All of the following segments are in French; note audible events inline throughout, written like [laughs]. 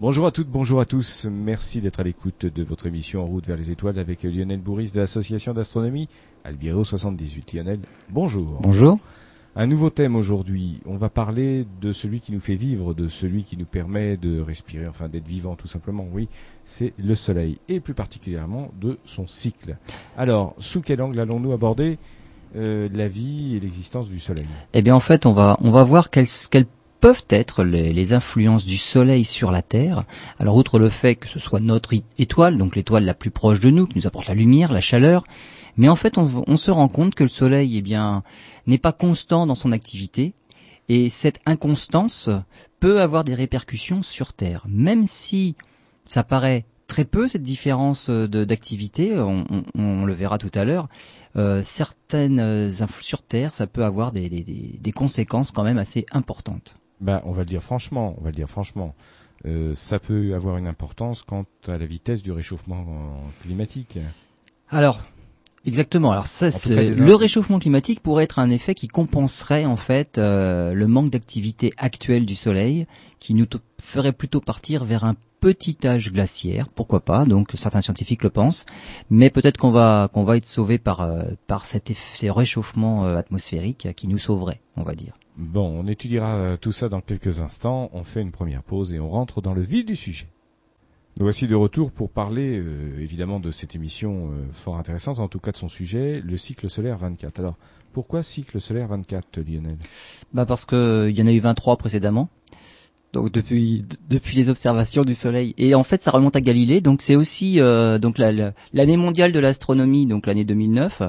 Bonjour à toutes, bonjour à tous. Merci d'être à l'écoute de votre émission En route vers les étoiles avec Lionel Bourris de l'association d'astronomie Albiro 78. Lionel, bonjour. Bonjour. Un nouveau thème aujourd'hui. On va parler de celui qui nous fait vivre, de celui qui nous permet de respirer, enfin d'être vivant tout simplement. Oui, c'est le Soleil et plus particulièrement de son cycle. Alors, sous quel angle allons-nous aborder euh, la vie et l'existence du Soleil? Eh bien, en fait, on va on va voir quelles, quelles peuvent être les, influences du Soleil sur la Terre. Alors, outre le fait que ce soit notre étoile, donc l'étoile la plus proche de nous, qui nous apporte la lumière, la chaleur, mais en fait, on, se rend compte que le Soleil, eh bien, n'est pas constant dans son activité, et cette inconstance peut avoir des répercussions sur Terre, même si ça paraît très peu cette différence d'activité, on, le verra tout à l'heure. Euh, certaines sur Terre, ça peut avoir des, conséquences quand même assez importantes. Ben, on va le dire franchement, on va le dire franchement. Euh, ça peut avoir une importance quant à la vitesse du réchauffement climatique. Alors, Exactement. Alors ça, le réchauffement climatique pourrait être un effet qui compenserait en fait euh, le manque d'activité actuelle du Soleil, qui nous ferait plutôt partir vers un petit âge glaciaire. Pourquoi pas Donc certains scientifiques le pensent, mais peut-être qu'on va qu'on va être sauvé par euh, par cet effet, ces réchauffements atmosphériques qui nous sauveraient, on va dire. Bon, on étudiera euh, tout ça dans quelques instants. On fait une première pause et on rentre dans le vif du sujet. Nous voici de retour pour parler euh, évidemment de cette émission euh, fort intéressante, en tout cas de son sujet, le cycle solaire 24. Alors, pourquoi cycle solaire 24, Lionel? Bah parce que il y en a eu 23 précédemment. Donc depuis depuis les observations du Soleil. Et en fait ça remonte à Galilée. Donc c'est aussi euh, donc l'année la, mondiale de l'astronomie donc l'année 2009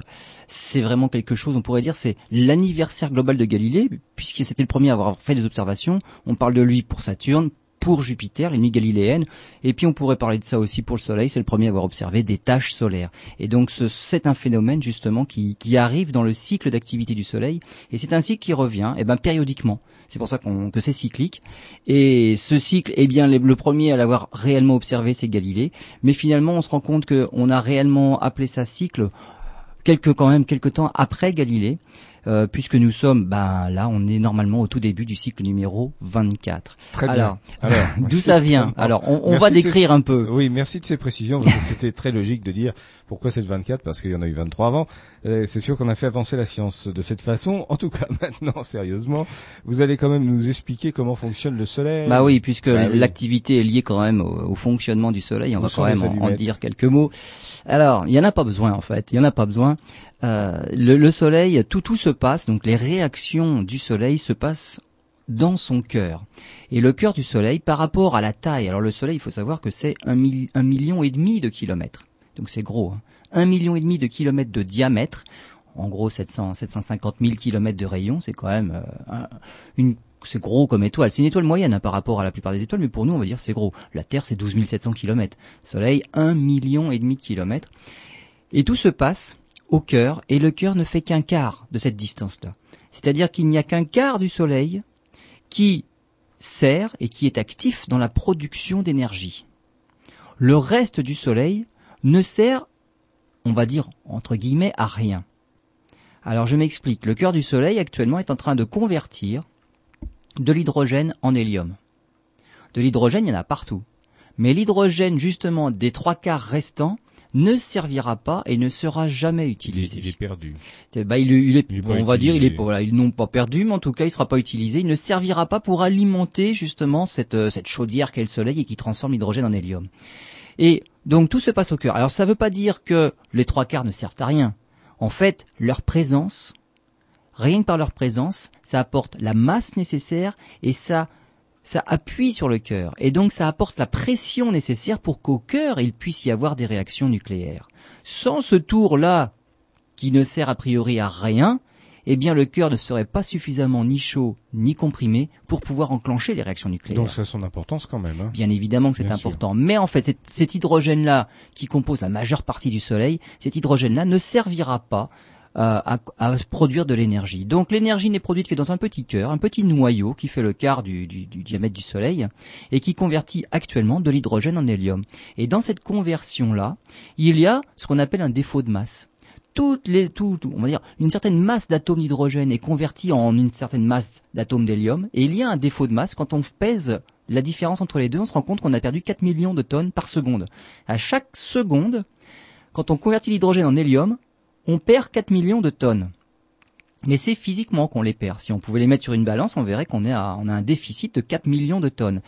c'est vraiment quelque chose on pourrait dire c'est l'anniversaire global de Galilée puisque c'était le premier à avoir fait des observations. On parle de lui pour Saturne pour Jupiter, les nuits galiléennes, et puis on pourrait parler de ça aussi pour le Soleil, c'est le premier à avoir observé des taches solaires. Et donc c'est un phénomène justement qui, qui arrive dans le cycle d'activité du Soleil, et c'est un cycle qui revient eh ben, périodiquement. C'est pour ça qu'on, que c'est cyclique. Et ce cycle, eh bien, le premier à l'avoir réellement observé, c'est Galilée. Mais finalement, on se rend compte qu'on a réellement appelé ça cycle quelques, quand même quelques temps après Galilée. Euh, puisque nous sommes, ben là, on est normalement au tout début du cycle numéro 24. Très bien. Alors, [laughs] [laughs] d'où ça vient Alors, on, on va décrire ces... un peu. Oui, merci de ces précisions. parce que C'était très logique de dire pourquoi c'est le 24, parce qu'il y en a eu 23 avant. Euh, c'est sûr qu'on a fait avancer la science de cette façon. En tout cas, [laughs] maintenant, sérieusement, vous allez quand même nous expliquer comment fonctionne le Soleil. Bah oui, puisque bah l'activité oui. est liée quand même au, au, fonctionnement du Soleil. On Où va quand même en, en dire quelques mots. Alors, il y en a pas besoin en fait. Il y en a pas besoin. Euh, le, le, soleil, tout tout se passe, donc les réactions du soleil se passent dans son cœur. Et le cœur du soleil, par rapport à la taille, alors le soleil, il faut savoir que c'est un, mi un, million et demi de kilomètres. Donc c'est gros. Hein. Un million et demi de kilomètres de diamètre. En gros, 700, 750 000 kilomètres de rayon, c'est quand même euh, un, une c'est gros comme étoile. C'est une étoile moyenne hein, par rapport à la plupart des étoiles, mais pour nous, on va dire c'est gros. La Terre, c'est 12 700 km. Soleil, un million et demi de kilomètres. Et tout se passe au cœur, et le cœur ne fait qu'un quart de cette distance-là. C'est-à-dire qu'il n'y a qu'un quart du Soleil qui sert et qui est actif dans la production d'énergie. Le reste du Soleil ne sert, on va dire, entre guillemets, à rien. Alors je m'explique, le cœur du Soleil actuellement est en train de convertir de l'hydrogène en hélium. De l'hydrogène, il y en a partout. Mais l'hydrogène, justement, des trois quarts restants, ne servira pas et ne sera jamais utilisé. Il est, il est perdu. Bah, il, il, est, il est on va dire, il est voilà, ils n'ont pas perdu, mais en tout cas, il sera pas utilisé. Il ne servira pas pour alimenter justement cette, euh, cette chaudière qu'est le Soleil et qui transforme l'hydrogène en hélium. Et donc tout se passe au cœur. Alors ça ne veut pas dire que les trois quarts ne servent à rien. En fait, leur présence, rien que par leur présence, ça apporte la masse nécessaire et ça ça appuie sur le cœur et donc ça apporte la pression nécessaire pour qu'au cœur il puisse y avoir des réactions nucléaires. Sans ce tour-là, qui ne sert a priori à rien, eh bien le cœur ne serait pas suffisamment ni chaud ni comprimé pour pouvoir enclencher les réactions nucléaires. Donc ça a son importance quand même. Hein. Bien évidemment que c'est important. Sûr. Mais en fait, cet, cet hydrogène-là, qui compose la majeure partie du Soleil, cet hydrogène-là ne servira pas à, à, produire de l'énergie. Donc l'énergie n'est produite que dans un petit cœur, un petit noyau qui fait le quart du diamètre du Soleil et qui convertit actuellement de l'hydrogène en hélium. Et dans cette conversion-là, il y a ce qu'on appelle un défaut de masse. Toutes les, tout, on va dire, une certaine masse d'atomes d'hydrogène est convertie en une certaine masse d'atomes d'hélium, et il y a un défaut de masse quand on pèse la différence entre les deux, on se rend compte qu'on a perdu 4 millions de tonnes par seconde. À chaque seconde, quand on convertit l'hydrogène en hélium, on perd 4 millions de tonnes. Mais c'est physiquement qu'on les perd. Si on pouvait les mettre sur une balance, on verrait qu'on a un déficit de 4 millions de tonnes.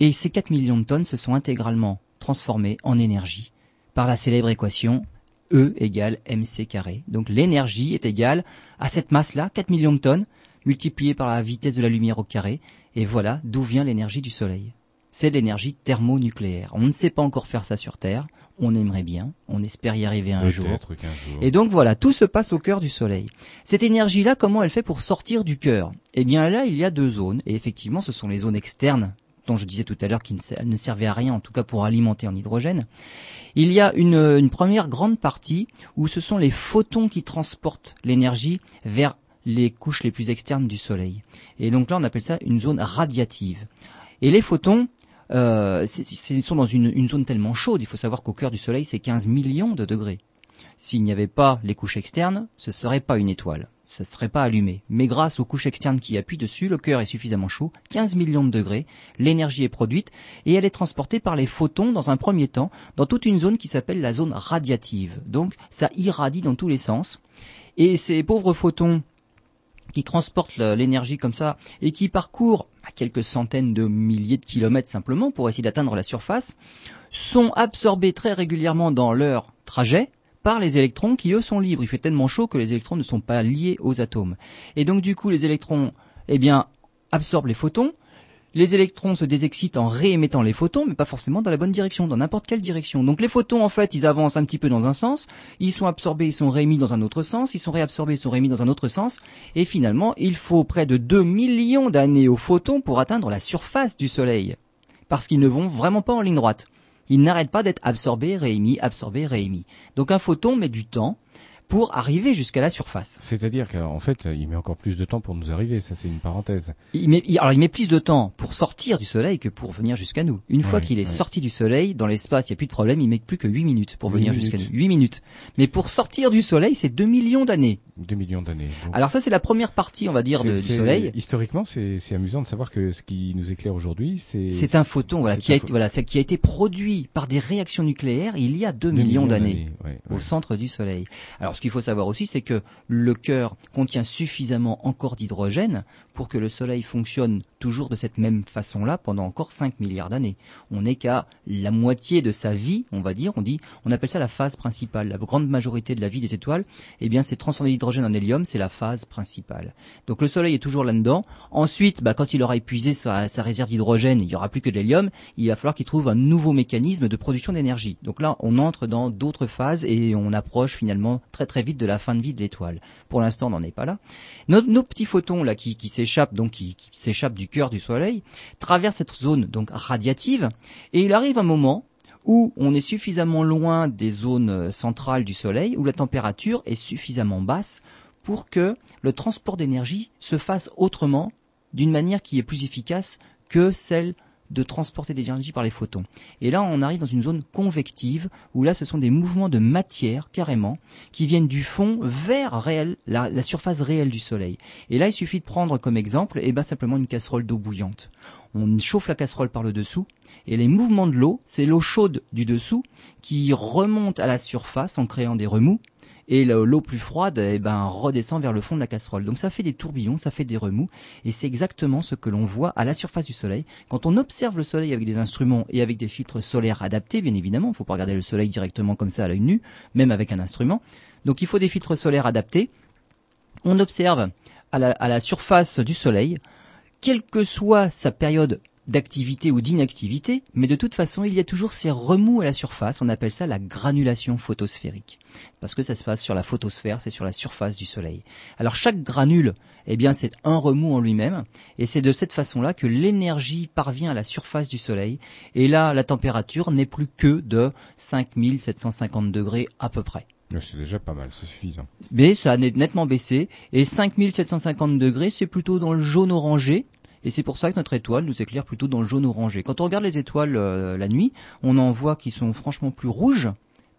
Et ces 4 millions de tonnes se sont intégralement transformées en énergie par la célèbre équation E égale mc carré. Donc l'énergie est égale à cette masse-là, 4 millions de tonnes, multipliée par la vitesse de la lumière au carré, et voilà d'où vient l'énergie du Soleil. C'est l'énergie thermonucléaire. On ne sait pas encore faire ça sur Terre, on aimerait bien, on espère y arriver un jour. jour. Et donc voilà, tout se passe au cœur du Soleil. Cette énergie-là, comment elle fait pour sortir du cœur? Eh bien là, il y a deux zones, et effectivement, ce sont les zones externes dont je disais tout à l'heure qu'il ne servait à rien, en tout cas pour alimenter en hydrogène. Il y a une, première grande partie où ce sont les photons qui transportent l'énergie vers les couches les plus externes du Soleil. Et donc là, on appelle ça une zone radiative. Et les photons, euh, ils sont dans une, zone tellement chaude, il faut savoir qu'au cœur du Soleil, c'est 15 millions de degrés. S'il n'y avait pas les couches externes, ce serait pas une étoile ça ne serait pas allumé. Mais grâce aux couches externes qui appuient dessus, le cœur est suffisamment chaud, 15 millions de degrés, l'énergie est produite et elle est transportée par les photons dans un premier temps dans toute une zone qui s'appelle la zone radiative. Donc ça irradie dans tous les sens. Et ces pauvres photons qui transportent l'énergie comme ça et qui parcourent à quelques centaines de milliers de kilomètres simplement pour essayer d'atteindre la surface, sont absorbés très régulièrement dans leur trajet par les électrons qui eux sont libres. Il fait tellement chaud que les électrons ne sont pas liés aux atomes. Et donc du coup les électrons eh bien, absorbent les photons. Les électrons se désexcitent en réémettant les photons, mais pas forcément dans la bonne direction, dans n'importe quelle direction. Donc les photons, en fait, ils avancent un petit peu dans un sens, ils sont absorbés, ils sont réémis dans un autre sens, ils sont réabsorbés, ils sont réémis dans un autre sens, et finalement, il faut près de 2 millions d'années aux photons pour atteindre la surface du Soleil. Parce qu'ils ne vont vraiment pas en ligne droite il n'arrête pas d'être absorbé, réémis, absorbé, réémis. Donc un photon met du temps pour arriver jusqu'à la surface. C'est-à-dire qu'en fait, il met encore plus de temps pour nous arriver, ça c'est une parenthèse. Il met, alors il met plus de temps pour sortir du Soleil que pour venir jusqu'à nous. Une fois qu'il est sorti du Soleil, dans l'espace, il n'y a plus de problème, il met plus que 8 minutes pour venir jusqu'à nous. 8 minutes. Mais pour sortir du Soleil, c'est 2 millions d'années. 2 millions d'années. Alors ça c'est la première partie, on va dire, du Soleil. Historiquement, c'est amusant de savoir que ce qui nous éclaire aujourd'hui, c'est... C'est un photon voilà, qui, a été, voilà, qui a été produit par des réactions nucléaires il y a 2, millions, d'années au centre du Soleil. Alors ce qu'il faut savoir aussi, c'est que le cœur contient suffisamment encore d'hydrogène pour que le Soleil fonctionne toujours de cette même façon-là pendant encore 5 milliards d'années. On n'est qu'à la moitié de sa vie, on va dire, on dit, on appelle ça la phase principale. La grande majorité de la vie des étoiles, eh bien, c'est transformer l'hydrogène en hélium, c'est la phase principale. Donc le Soleil est toujours là-dedans. Ensuite, bah, quand il aura épuisé sa, réserve d'hydrogène, il n'y aura plus que de l'hélium, il va falloir qu'il trouve un nouveau mécanisme de production d'énergie. Donc là, on entre dans d'autres phases et on approche finalement très très vite de la fin de vie de l'étoile. Pour l'instant, on n'en est pas là. Nos, nos, petits photons là qui, qui s'échappent donc qui, s'échappent du cœur du Soleil traversent cette zone donc radiative et il arrive un moment où on est suffisamment loin des zones euh, centrales du Soleil où la température est suffisamment basse pour que le transport d'énergie se fasse autrement d'une manière qui est plus efficace que celle de transporter des énergies par les photons. Et là, on arrive dans une zone convective, où là, ce sont des mouvements de matière, carrément, qui viennent du fond vers la, surface réelle du Soleil. Et là, il suffit de prendre comme exemple, eh ben, simplement une casserole d'eau bouillante. On chauffe la casserole par le dessous, et les mouvements de l'eau, c'est l'eau chaude du dessous qui remonte à la surface en créant des remous, et l'eau plus froide eh ben, redescend vers le fond de la casserole. Donc ça fait des tourbillons, ça fait des remous, et c'est exactement ce que l'on voit à la surface du Soleil. Quand on observe le Soleil avec des instruments et avec des filtres solaires adaptés, bien évidemment, il ne faut pas regarder le Soleil directement comme ça à l'œil nu, même avec un instrument. Donc il faut des filtres solaires adaptés. On observe à la, à la surface du Soleil, quelle que soit sa période d'activité ou d'inactivité, mais de toute façon, il y a toujours ces remous à la surface, on appelle ça la granulation photosphérique, parce que ça se passe sur la photosphère, c'est sur la surface du Soleil. Alors chaque granule, eh bien c'est un remous en lui-même, et c'est de cette façon-là que l'énergie parvient à la surface du Soleil, et là la température n'est plus que de 5750 degrés à peu près. C'est déjà pas mal, c'est suffisant. Mais ça a nettement baissé, et 5750 degrés, c'est plutôt dans le jaune orangé, et c'est pour ça que notre étoile nous éclaire plutôt dans le jaune orangé. Quand on regarde les étoiles euh, la nuit, on en voit qui sont franchement plus rouges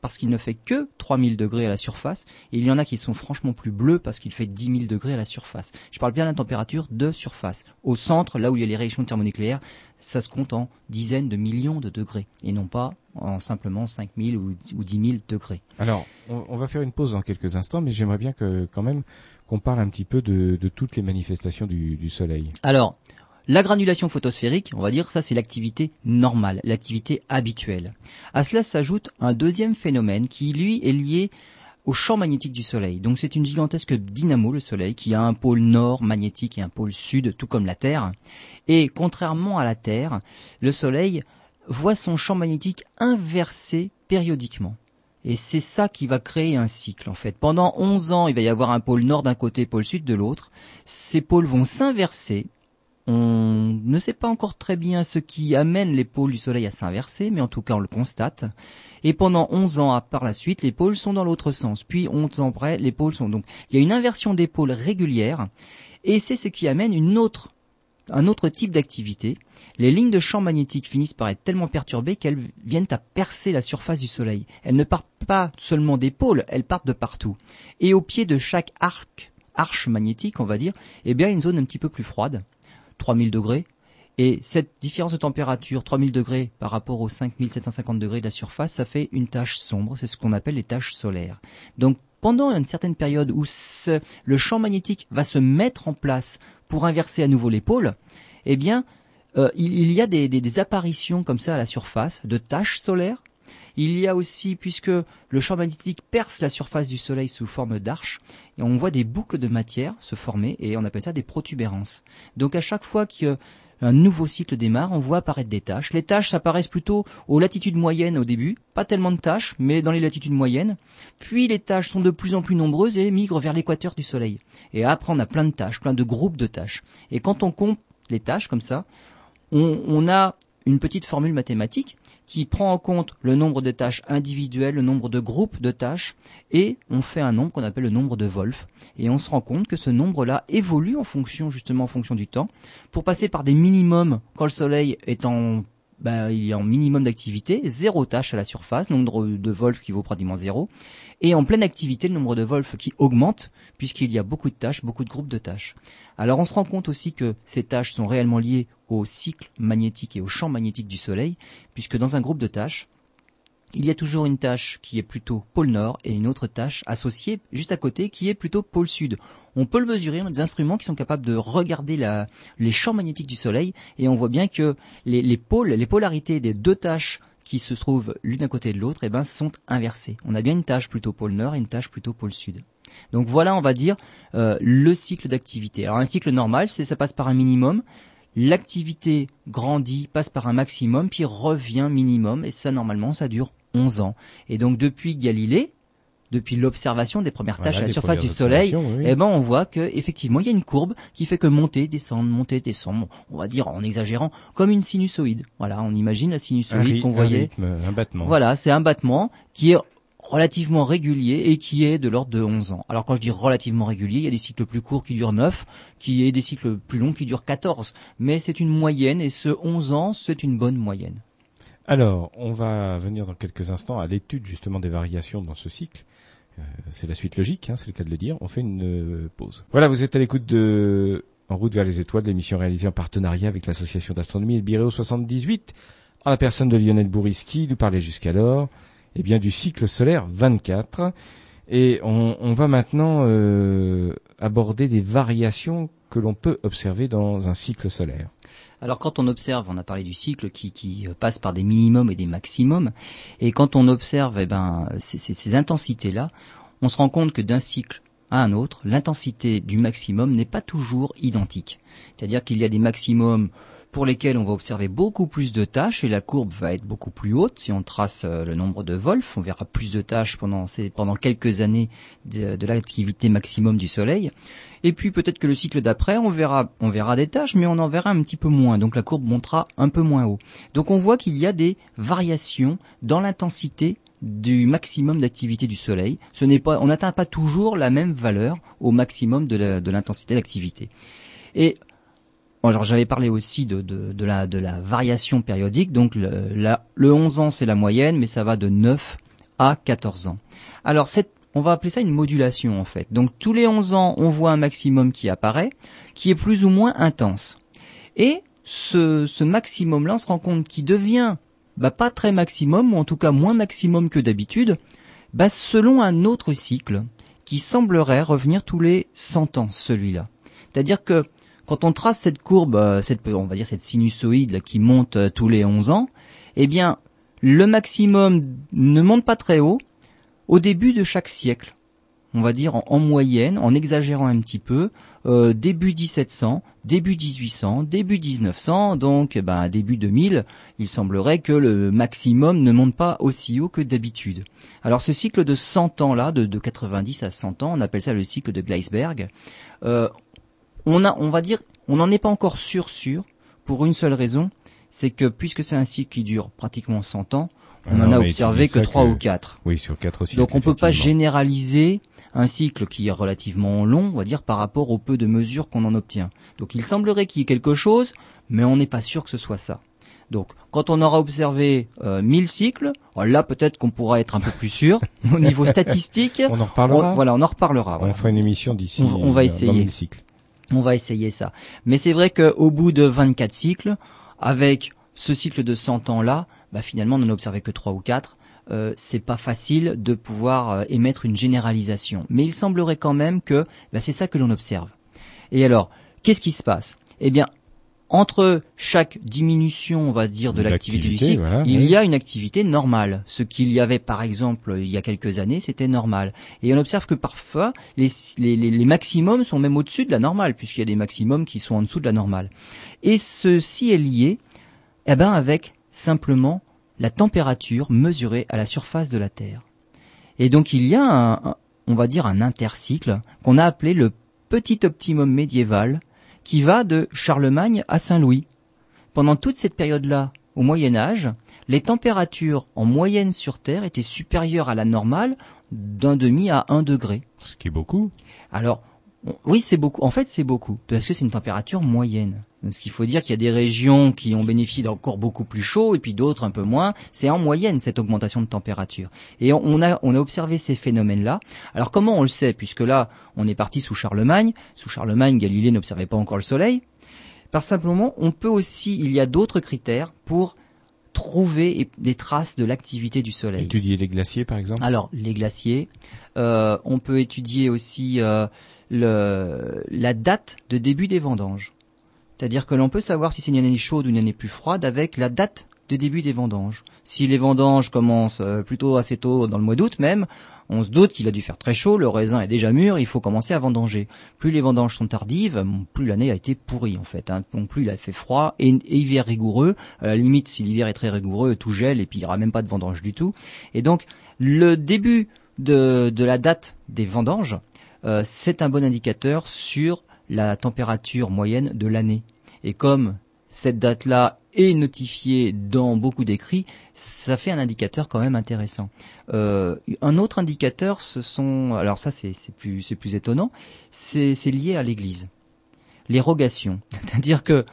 parce qu'il ne fait que 3000 degrés à la surface, et il y en a qui sont franchement plus bleus parce qu'il fait 10 000 degrés à la surface. Je parle bien de la température de surface. Au centre, là où il y a les réactions thermonucléaires, ça se compte en dizaines de millions de degrés, et non pas en simplement 5000 ou, ou 10 000 degrés. Alors, on, va faire une pause dans quelques instants, mais j'aimerais bien que quand même qu'on parle un petit peu de, toutes les manifestations du, du Soleil. Alors, la granulation photosphérique, on va dire, ça c'est l'activité normale, l'activité habituelle. À cela s'ajoute un deuxième phénomène qui, lui, est lié au champ magnétique du Soleil. Donc c'est une gigantesque dynamo, le Soleil, qui a un pôle nord magnétique et un pôle sud, tout comme la Terre. Et contrairement à la Terre, le Soleil voit son champ magnétique inversé périodiquement. Et c'est ça qui va créer un cycle en fait. Pendant 11 ans, il va y avoir un pôle nord d'un côté, pôle sud de l'autre. Ces pôles vont s'inverser on ne sait pas encore très bien ce qui amène les pôles du Soleil à s'inverser, mais en tout cas on le constate. Et pendant 11 ans par la suite, les pôles sont dans l'autre sens. Puis 11 ans après, les pôles sont donc... Il y a une inversion des pôles régulière, et c'est ce qui amène une autre, un autre type d'activité. Les lignes de champ magnétique finissent par être tellement perturbées qu'elles viennent à percer la surface du Soleil. Elles ne partent pas seulement des pôles, elles partent de partout. Et au pied de chaque arc, arche magnétique, on va dire, eh bien une zone un petit peu plus froide 3000 degrés. Et cette différence de température, 3000 degrés par rapport aux 5750 degrés de la surface, ça fait une tache sombre. C'est ce qu'on appelle les taches solaires. Donc pendant une certaine période où le champ magnétique va se mettre en place pour inverser à nouveau les pôles, eh bien, euh, il, y a des, apparitions comme ça à la surface de taches solaires il y a aussi, puisque le champ magnétique perce la surface du Soleil sous forme d'arche, et on voit des boucles de matière se former, et on appelle ça des protubérances. Donc à chaque fois qu'un nouveau cycle démarre, on voit apparaître des taches. Les taches apparaissent plutôt aux latitudes moyennes au début, pas tellement de taches, mais dans les latitudes moyennes. Puis les taches sont de plus en plus nombreuses et migrent vers l'équateur du Soleil. Et après on a plein de taches, plein de groupes de taches. Et quand on compte les taches comme ça, on a une petite formule mathématique qui prend en compte le nombre de tâches individuelles, le nombre de groupes de tâches, et on fait un nombre qu'on appelle le nombre de Wolf. Et on se rend compte que ce nombre-là évolue en fonction, justement en fonction du temps, pour passer par des minimums quand le Soleil est en ben, il y a un minimum d'activité, zéro tâche à la surface, nombre de Wolf qui vaut pratiquement zéro, et en pleine activité, le nombre de Wolf qui augmente, puisqu'il y a beaucoup de tâches, beaucoup de groupes de tâches. Alors on se rend compte aussi que ces tâches sont réellement liées au cycle magnétique et au champ magnétique du Soleil, puisque dans un groupe de tâches, il y a toujours une tâche qui est plutôt pôle nord et une autre tâche associée juste à côté qui est plutôt pôle sud. On peut le mesurer, on a des instruments qui sont capables de regarder les champs magnétiques du Soleil et on voit bien que les, pôles, les polarités des deux tâches qui se trouvent l'une à côté de l'autre, eh ben, sont inversées. On a bien une tâche plutôt pôle nord et une tâche plutôt pôle sud. Donc voilà, on va dire, euh, le cycle d'activité. Alors un cycle normal, c'est ça passe par un minimum l'activité grandit, passe par un maximum, puis revient minimum, et ça normalement ça dure 11 ans. Et donc depuis Galilée, depuis l'observation des premières tâches à la surface du Soleil, eh ben on voit que effectivement il y a une courbe qui fait que monter, descendre, monter, descendre, on va dire en exagérant, comme une sinusoïde. Voilà, on imagine la sinusoïde qu'on voyait. un battement. Voilà, c'est un battement qui est relativement régulier et qui est de l'ordre de 11 ans. Alors quand je dis relativement régulier, il y a des cycles plus courts qui durent 9, qui est des cycles plus longs qui durent 14, mais c'est une moyenne et ce 11 ans, c'est une bonne moyenne. Alors, on va venir dans quelques instants à l'étude justement des variations dans ce cycle. Euh, c'est la suite logique, hein, c'est le cas de le dire. On fait une euh, pause. Voilà, vous êtes à l'écoute de En route vers les étoiles, l'émission réalisée en partenariat avec l'association d'astronomie Elbiréo 78, en la personne de Lionel Bouriski, nous parlait jusqu'alors eh bien, du cycle solaire 24. Et on, va maintenant euh, aborder des variations que l'on peut observer dans un cycle solaire. Alors quand on observe, on a parlé du cycle qui, euh, passe par des minimums et des maximums, et quand on observe eh ben, ces, intensités-là, on se rend compte que d'un cycle à un autre, l'intensité du maximum n'est pas toujours identique. C'est-à-dire qu'il y a des maximums pour lesquels on va observer beaucoup plus de tâches et la courbe va être beaucoup plus haute. Si on trace euh, le nombre de Wolf, on verra plus de tâches pendant quelques années de, l'activité maximum du Soleil. Et puis peut-être que le cycle d'après, on verra, on verra des tâches, mais on en verra un petit peu moins. Donc la courbe montera un peu moins haut. Donc on voit qu'il y a des variations dans l'intensité du maximum d'activité du Soleil. On n'atteint pas toujours la même valeur au maximum de l'intensité d'activité. Et j'avais parlé aussi de, la, variation périodique. Donc le, le 11 ans, c'est la moyenne, mais ça va de 9 à à 14 ans. Alors cette on va appeler ça une modulation en fait. Donc tous les 11 ans, on voit un maximum qui apparaît, qui est plus ou moins intense. Et ce, maximum-là, on se rend compte qu'il devient bah, pas très maximum, ou en tout cas moins maximum que d'habitude, bah, selon un autre cycle qui semblerait revenir tous les 100 ans, celui-là. C'est-à-dire que quand on trace cette courbe, euh, cette, on va dire cette sinusoïde qui monte euh, tous les 11 ans, eh bien, le maximum ne monte pas très haut au début de chaque siècle. On va dire en, moyenne, en exagérant un petit peu, euh, début 1700, début 1800, début 1900, donc eh ben, début 2000, il semblerait que le maximum ne monte pas aussi haut que d'habitude. Alors ce cycle de 100 ans là, de, 90 à 100 ans, on appelle ça le cycle de Gleisberg. Euh, on va dire, on n'en est pas encore sûr sûr pour une seule raison, c'est que puisque c'est un cycle qui dure pratiquement 100 ans, on n'en a observé que 3 ou 4. Oui, sur 4 aussi. Donc on ne peut pas généraliser un cycle qui est relativement long, on va dire, par rapport au peu de mesures qu'on en obtient. Donc il semblerait qu'il y ait quelque chose, mais on n'est pas sûr que ce soit ça. Donc, quand on aura observé euh, 1000 cycles, là peut-être qu'on pourra être un peu plus sûr au niveau statistique. [laughs] on en reparlera. voilà, on en reparlera. On fera une émission d'ici. On, va essayer. cycles. On va essayer ça. Mais c'est vrai qu'au bout de 24 cycles, avec ce cycle de 100 ans là, bah, finalement on n'en a observé que 3 ou 4. Euh, c'est pas facile de pouvoir euh, émettre une généralisation. Mais il semblerait quand même que bah, c'est ça que l'on observe. Et alors, qu'est-ce qui se passe? Eh bien, entre chaque diminution, on va dire, de l'activité du cycle, il y a une activité normale. Ce qu'il y avait, par exemple, il y a quelques années, c'était normal. Et on observe que parfois, les, les maximums sont même au-dessus de la normale, puisqu'il y a des maximums qui sont en dessous de la normale. Et ceci est lié, eh ben, avec simplement la température mesurée à la surface de la Terre. Et donc il y a un, on va dire un intercycle qu'on a appelé le petit optimum médiéval qui va de Charlemagne à Saint-Louis. Pendant toute cette période-là, au Moyen Âge, les températures en moyenne sur Terre étaient supérieures à la normale d'un demi à un degré. Ce qui est beaucoup. Alors, oui, c'est beaucoup. En fait, c'est beaucoup parce que c'est une température moyenne. ce qu'il faut dire qu'il y a des régions qui ont bénéficié d'encore beaucoup plus chaud et puis d'autres un peu moins. C'est en moyenne cette augmentation de température. Et on a, on a observé ces phénomènes-là. Alors comment on le sait? Puisque là, on est parti sous Charlemagne. Sous Charlemagne, Galilée n'observait pas encore le Soleil. Par simplement, on peut aussi, il y a d'autres critères pour trouver des traces de l'activité du Soleil. Étudier les glaciers, par exemple? Alors, les glaciers. Euh, on peut étudier aussi euh, la date de début des vendanges. C'est-à-dire que l'on peut savoir si c'est une année chaude ou une année plus froide avec la date de début des vendanges. Si les vendanges commencent euh, plutôt assez tôt dans le mois d'août même, on se doute qu'il a dû faire très chaud, le raisin est déjà mûr, il faut commencer à vendanger. Plus les vendanges sont tardives, plus l'année a été pourrie en fait. Hein. Donc plus il a fait froid et, hiver rigoureux. À la limite, si l'hiver est très rigoureux, tout gèle et puis il n'y aura même pas de vendange du tout. Et donc le début de, la date des vendanges c'est un bon indicateur sur la température moyenne de l'année. Et comme cette date-là est notifiée dans beaucoup d'écrits, ça fait un indicateur quand même intéressant. Euh, un autre indicateur, ce sont, alors ça c'est plus, plus étonnant, c'est lié à l'Église. Les rogations, [laughs] c'est-à-dire que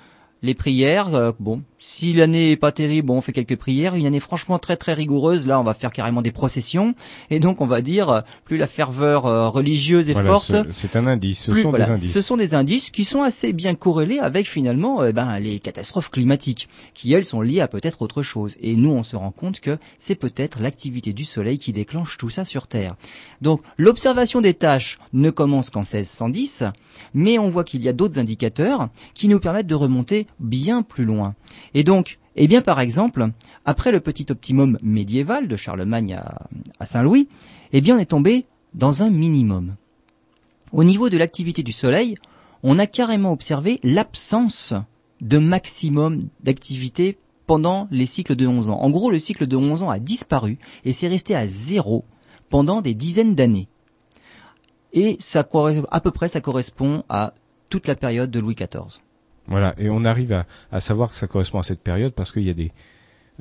les prières, euh, bon, si l'année est pas terrible, bon, on fait quelques prières. Une année franchement très très rigoureuse, là, on va faire carrément des processions. Et donc, on va dire, euh, plus la ferveur euh, religieuse est forte. C'est un indice. Ce sont des indices. Ce sont des indices qui sont assez bien corrélés avec finalement, ben, les catastrophes climatiques, qui elles sont liées à peut-être autre chose. Et nous, on se rend compte que c'est peut-être l'activité du Soleil qui déclenche tout ça sur Terre. Donc, l'observation des tâches ne commence qu'en 1610, mais on voit qu'il y a d'autres indicateurs qui nous permettent de remonter bien plus loin. Et donc, eh bien par exemple, après le petit optimum médiéval de Charlemagne à, Saint-Louis, eh bien on est tombé dans un minimum. Au niveau de l'activité du Soleil, on a carrément observé l'absence de maximum d'activité pendant les cycles de 11 ans. En gros, le cycle de 11 ans a disparu et c'est resté à zéro pendant des dizaines d'années. Et à peu près, ça correspond à toute la période de Louis XIV. Voilà, et on arrive à, savoir que ça correspond à cette période parce qu'il y a des,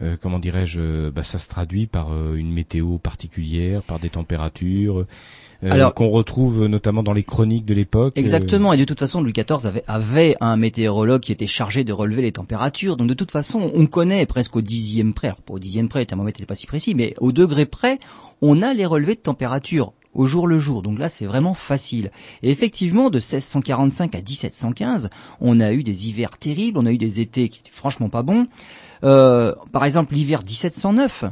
euh, comment dirais-je, bah, ça se traduit par une météo particulière, par des températures. Qu'on retrouve notamment dans les chroniques de l'époque. Exactement, et de toute façon Louis XIV avait, avait, un météorologue qui était chargé de relever les températures, donc de toute façon on connaît presque au dixième près, alors pas au dixième près, le thermomètre n'était pas si précis, mais au degré près, on a les relevés de température au jour le jour. Donc là, c'est vraiment facile. Et effectivement, de 1645 à 1715, on a eu des hivers terribles, on a eu des étés qui étaient franchement pas bons. Euh, par exemple, l'hiver 1709,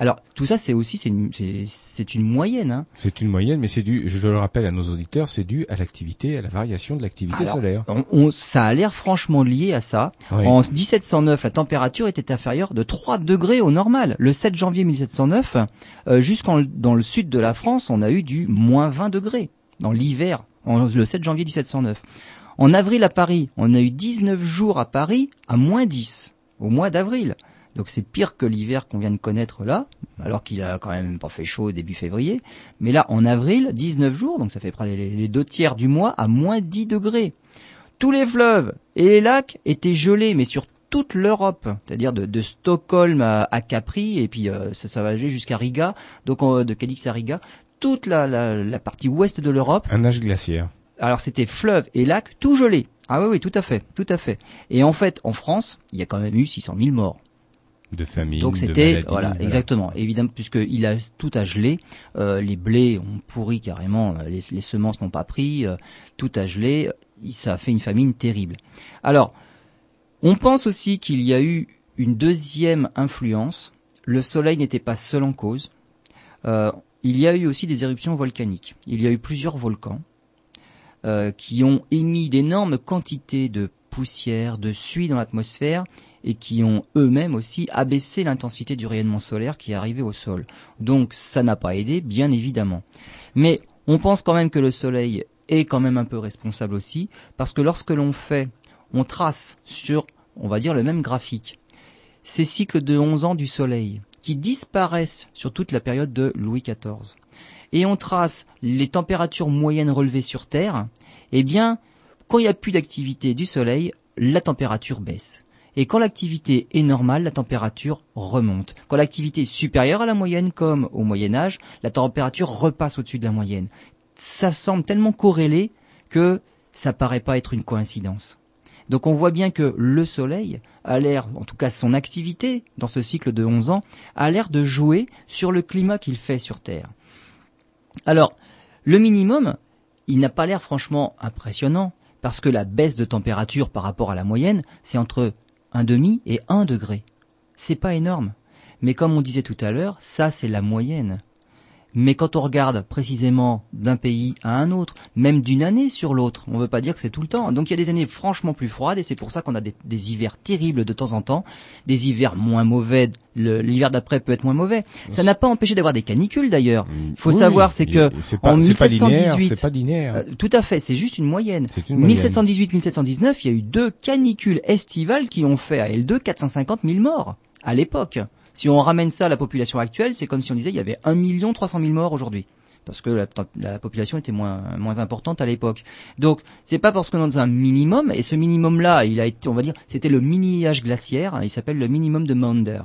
alors tout ça, c'est aussi c'est une, c'est une moyenne. Hein. C'est une moyenne, mais c'est dû, je le rappelle à nos auditeurs, c'est dû à l'activité, à la variation de l'activité solaire. On, ça a l'air franchement lié à ça. En 1709, la température était inférieure de 3 degrés au normal. Le 7 janvier 1709, euh, jusqu'en dans le sud de la France, on a eu du moins 20 degrés dans l'hiver, le 7 janvier 1709. En avril à Paris, on a eu 19 jours à Paris à moins 10 au mois d'avril. Donc c'est pire que l'hiver qu'on vient de connaître là, alors qu'il a quand même pas fait chaud début février. Mais là, en avril, 19 jours, donc ça fait près les deux tiers du mois, à moins 10 degrés. Tous les fleuves et les lacs étaient gelés, mais sur toute l'Europe, c'est-à-dire de, Stockholm à, Capri, et puis euh, ça, ça va jusqu'à Riga, donc de Cadix à Riga, toute la, la partie ouest de l'Europe. Un âge glaciaire. Alors c'était fleuves et lacs tout gelés. Ah oui, oui, tout à fait, tout à fait. Et en fait, en France, il y a quand même eu 600 000 morts de famille. Donc c'était voilà, exactement évidemment puisque il a tout a gelé, euh, les blés ont pourri carrément, euh, les, semences n'ont pas pris, euh, tout a gelé, ça a fait une famine terrible. Alors on pense aussi qu'il y a eu une deuxième influence. Le Soleil n'était pas seul en cause. il y a eu aussi des éruptions volcaniques. Il y a eu plusieurs volcans qui ont émis d'énormes quantités de poussière, de suie dans l'atmosphère et qui ont eux-mêmes aussi abaissé l'intensité du rayonnement solaire qui est arrivé au sol. Donc ça n'a pas aidé, bien évidemment. Mais on pense quand même que le Soleil est quand même un peu responsable aussi, parce que lorsque l'on fait, on trace sur, on va dire, le même graphique, ces cycles de 11 ans du Soleil, qui disparaissent sur toute la période de Louis XIV, et on trace les températures moyennes relevées sur Terre, eh bien, quand il n'y a plus d'activité du Soleil, la température baisse. Et quand l'activité est normale, la température remonte. Quand l'activité est supérieure à la moyenne, comme au Moyen Âge, la température repasse au-dessus de la moyenne. Ça semble tellement corrélé que ça paraît pas être une coïncidence. Donc on voit bien que le Soleil a l'air, en tout cas son activité dans ce cycle de 11 ans, a l'air de jouer sur le climat qu'il fait sur Terre. Alors, le minimum, il n'a pas l'air franchement impressionnant, parce que la baisse de température par rapport à la moyenne, c'est entre un demi et un degré. C'est pas énorme. Mais comme on disait tout à l'heure, ça c'est la moyenne. Mais quand on regarde précisément d'un pays à un autre, même d'une année sur l'autre, on ne veut pas dire que c'est tout le temps. Donc il y a des années franchement plus froides et c'est pour ça qu'on a des, hivers terribles de temps en temps, des hivers moins mauvais. L'hiver d'après peut être moins mauvais. Ça n'a pas empêché d'avoir des canicules d'ailleurs. Il faut savoir c'est que en 1718, c'est pas linéaire. Euh, tout à fait, c'est juste une moyenne. 1718-1719, il y a eu deux canicules estivales qui ont fait à L2 450 000 morts à l'époque. Si on ramène ça à la population actuelle, c'est comme si on disait il y avait 1 300 000 morts aujourd'hui parce que la, population était moins, moins importante à l'époque. Donc, c'est pas parce qu'on est dans un minimum, et ce minimum-là, il a été, on va dire, c'était le mini-âge glaciaire, il s'appelle le minimum de Maunder.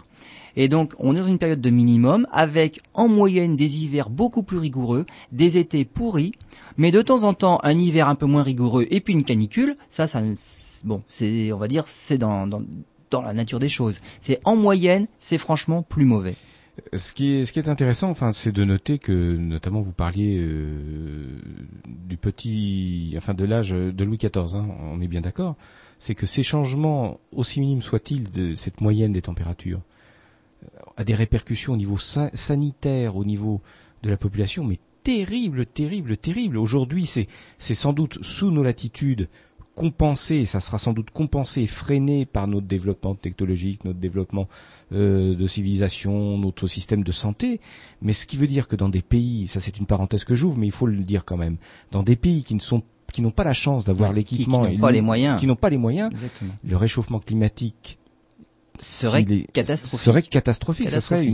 Et donc, on est dans une période de minimum, avec en moyenne des hivers beaucoup plus rigoureux, des étés pourris, mais de temps en temps un hiver un peu moins rigoureux et puis une canicule. Ça, ça, bon, c'est, on va dire, c'est dans dans la nature des choses. C'est en moyenne, c'est franchement plus mauvais. Ce qui est, intéressant, enfin, c'est de noter que, notamment, vous parliez euh, du petit, enfin, de l'âge de Louis XIV. Hein, on est bien d'accord. C'est que ces changements, aussi minimes soient-ils, de cette moyenne des températures, euh, a des répercussions au niveau sanitaire, au niveau de la population, mais terrible, terrible, terrible. Aujourd'hui, c'est sans doute sous nos latitudes compensé, ça sera sans doute compensé, freiné par notre développement technologique, notre développement euh, de civilisation, notre système de santé. Mais ce qui veut dire que dans des pays, ça c'est une parenthèse que j'ouvre, mais il faut le dire quand même, dans des pays qui ne sont qui n'ont pas la chance d'avoir l'équipement, qui n'ont pas les moyens, qui n'ont pas les moyens, le réchauffement climatique serait catastrophique. Serait catastrophique. Ça serait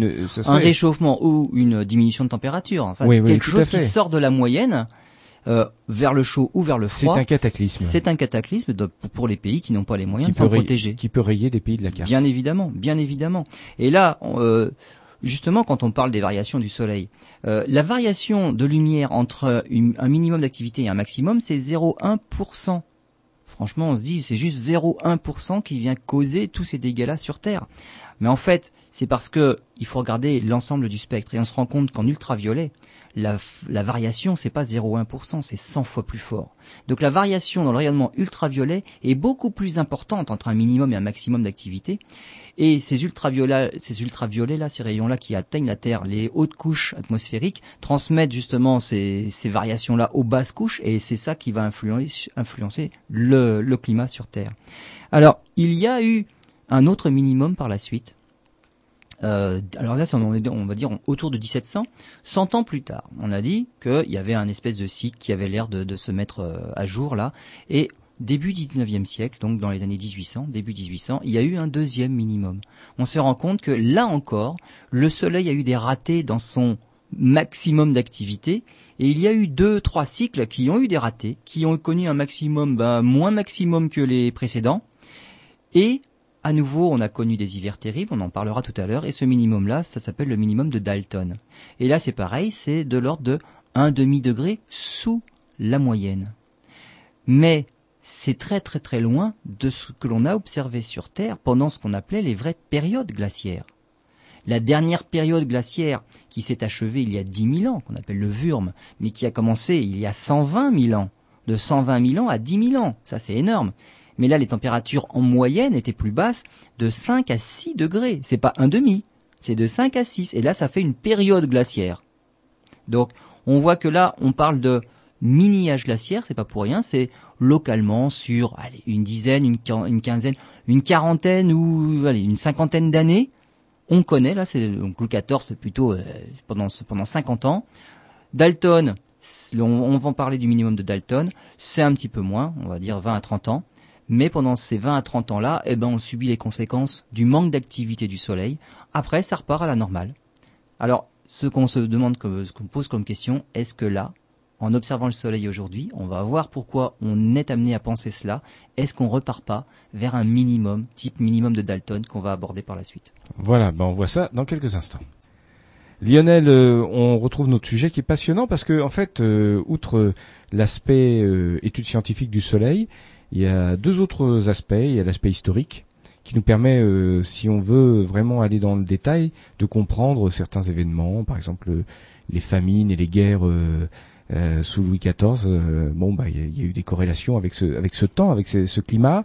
un réchauffement ou une diminution de température. Enfin, quelque chose qui sort de la moyenne euh, vers le chaud ou vers le froid. C'est un cataclysme. C'est un cataclysme pour les pays qui n'ont pas les moyens de s'en protéger. Qui peut rayer des pays de la carte. Bien évidemment, bien évidemment. Et là, euh, justement, quand on parle des variations du Soleil, euh, la variation de lumière entre un minimum d'activité et un maximum, c'est 0,1%. Franchement, on se dit, c'est juste 0,1% qui vient causer tous ces dégâts-là sur Terre. Mais en fait, c'est parce que il faut regarder l'ensemble du spectre et on se rend compte qu'en ultraviolet, la, la variation, c'est pas 0,1%, c'est 100 fois plus fort. Donc la variation dans le rayonnement ultraviolet est beaucoup plus importante entre un minimum et un maximum d'activité. Et ces ultraviolets, ces ultraviolets là, ces rayons là qui atteignent la Terre, les hautes couches atmosphériques, transmettent justement ces, variations là aux basses couches et c'est ça qui va influencer, le climat sur Terre. Alors il y a eu un autre minimum par la suite euh, alors là, on, va dire autour de 1700, 100 ans plus tard. On a dit qu'il y avait un espèce de cycle qui avait l'air de, se mettre euh, à jour là. Et début 19e siècle, donc dans les années 1800, début 1800, il y a eu un deuxième minimum. On se rend compte que là encore, le Soleil a eu des ratés dans son maximum d'activité et il y a eu deux, trois cycles qui ont eu des ratés, qui ont connu un maximum ben, moins maximum que les précédents et à nouveau, on a connu des hivers terribles, on en parlera tout à l'heure, et ce minimum-là, ça s'appelle le minimum de Dalton. Et là, c'est pareil, c'est de l'ordre de 1 demi-degré sous la moyenne. Mais c'est très très très loin de ce que l'on a observé sur Terre pendant ce qu'on appelait les vraies périodes glaciaires. La dernière période glaciaire qui s'est achevée il y a 10 000 ans, qu'on appelle le Wurm, mais qui a commencé il y a 120 000 ans, de 120 000 ans à 10 000 ans, ça c'est énorme mais là les températures en moyenne étaient plus basses de 5 à 6 degrés. C'est pas un demi, c'est de 5 à 6. Et là ça fait une période glaciaire. Donc on voit que là on parle de mini-âge glaciaire, c'est pas pour rien, c'est localement sur une dizaine, une, quinzaine, une quarantaine ou une cinquantaine d'années. On connaît, là, c'est Louis XIV, c'est plutôt euh, pendant, pendant 50 ans. Dalton, on, on, va en parler du minimum de Dalton, c'est un petit peu moins, on va dire 20 à 30 ans. Mais pendant ces 20 à 30 ans-là, eh ben, on subit les conséquences du manque d'activité du soleil. Après, ça repart à la normale. Alors, ce qu'on se demande, ce qu'on pose comme question, est-ce que là, en observant le soleil aujourd'hui, on va voir pourquoi on est amené à penser cela? Est-ce qu'on repart pas vers un minimum, type minimum de Dalton, qu'on va aborder par la suite? Voilà, ben on voit ça dans quelques instants. Lionel, euh, on retrouve notre sujet qui est passionnant parce que, en fait, euh, outre l'aspect euh, étude scientifique du Soleil, il y a deux autres aspects. Il y a l'aspect historique qui nous permet, euh, si on veut vraiment aller dans le détail, de comprendre certains événements, par exemple les famines et les guerres euh, euh, sous Louis XIV. bon, bah, il y, a eu des corrélations avec ce, avec ce temps, avec ce, climat.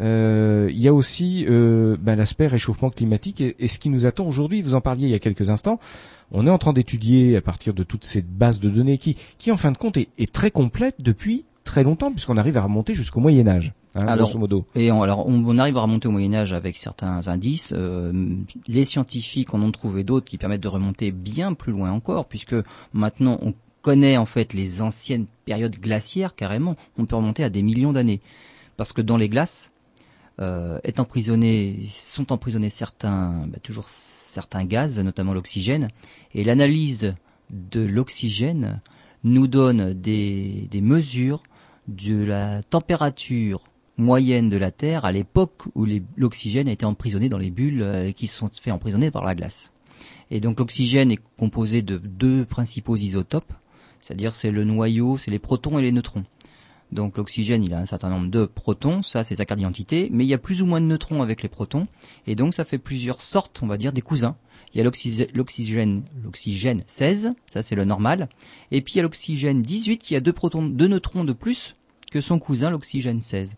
il y a aussi bah, l'aspect réchauffement climatique et, ce qui nous attend aujourd'hui. Vous en parliez il y a quelques instants. On est en train d'étudier à partir de toute cette base de données qui, qui en fin de compte est très complète depuis très longtemps puisqu'on arrive à remonter jusqu'au Moyen Âge. Hein, alors, modo. Et on, alors on, arrive à remonter au Moyen Âge avec certains indices. Euh, les scientifiques en ont trouvé d'autres qui permettent de remonter bien plus loin encore, puisque maintenant on connaît en fait les anciennes périodes glaciaires carrément. On peut remonter à des millions d'années, parce que dans les glaces euh, est emprisonné, sont emprisonnés certains, bah, toujours certains gaz, notamment l'oxygène, et l'analyse de l'oxygène nous donne des, des mesures de la température moyenne de la Terre à l'époque où l'oxygène a été emprisonné dans les bulles euh, qui sont fait emprisonner par la glace. Et donc l'oxygène est composé de deux principaux isotopes, c'est-à-dire c'est le noyau, c'est les protons et les neutrons. Donc l'oxygène, il a un certain nombre de protons, ça c'est sa carte d'identité, mais il y a plus ou moins de neutrons avec les protons, et donc ça fait plusieurs sortes, on va dire, des cousins. Il y a l'oxygène, l'oxygène 16, ça c'est le normal. Et puis il y a l'oxygène 18 qui a deux protons, deux neutrons de plus que son cousin l'oxygène 16.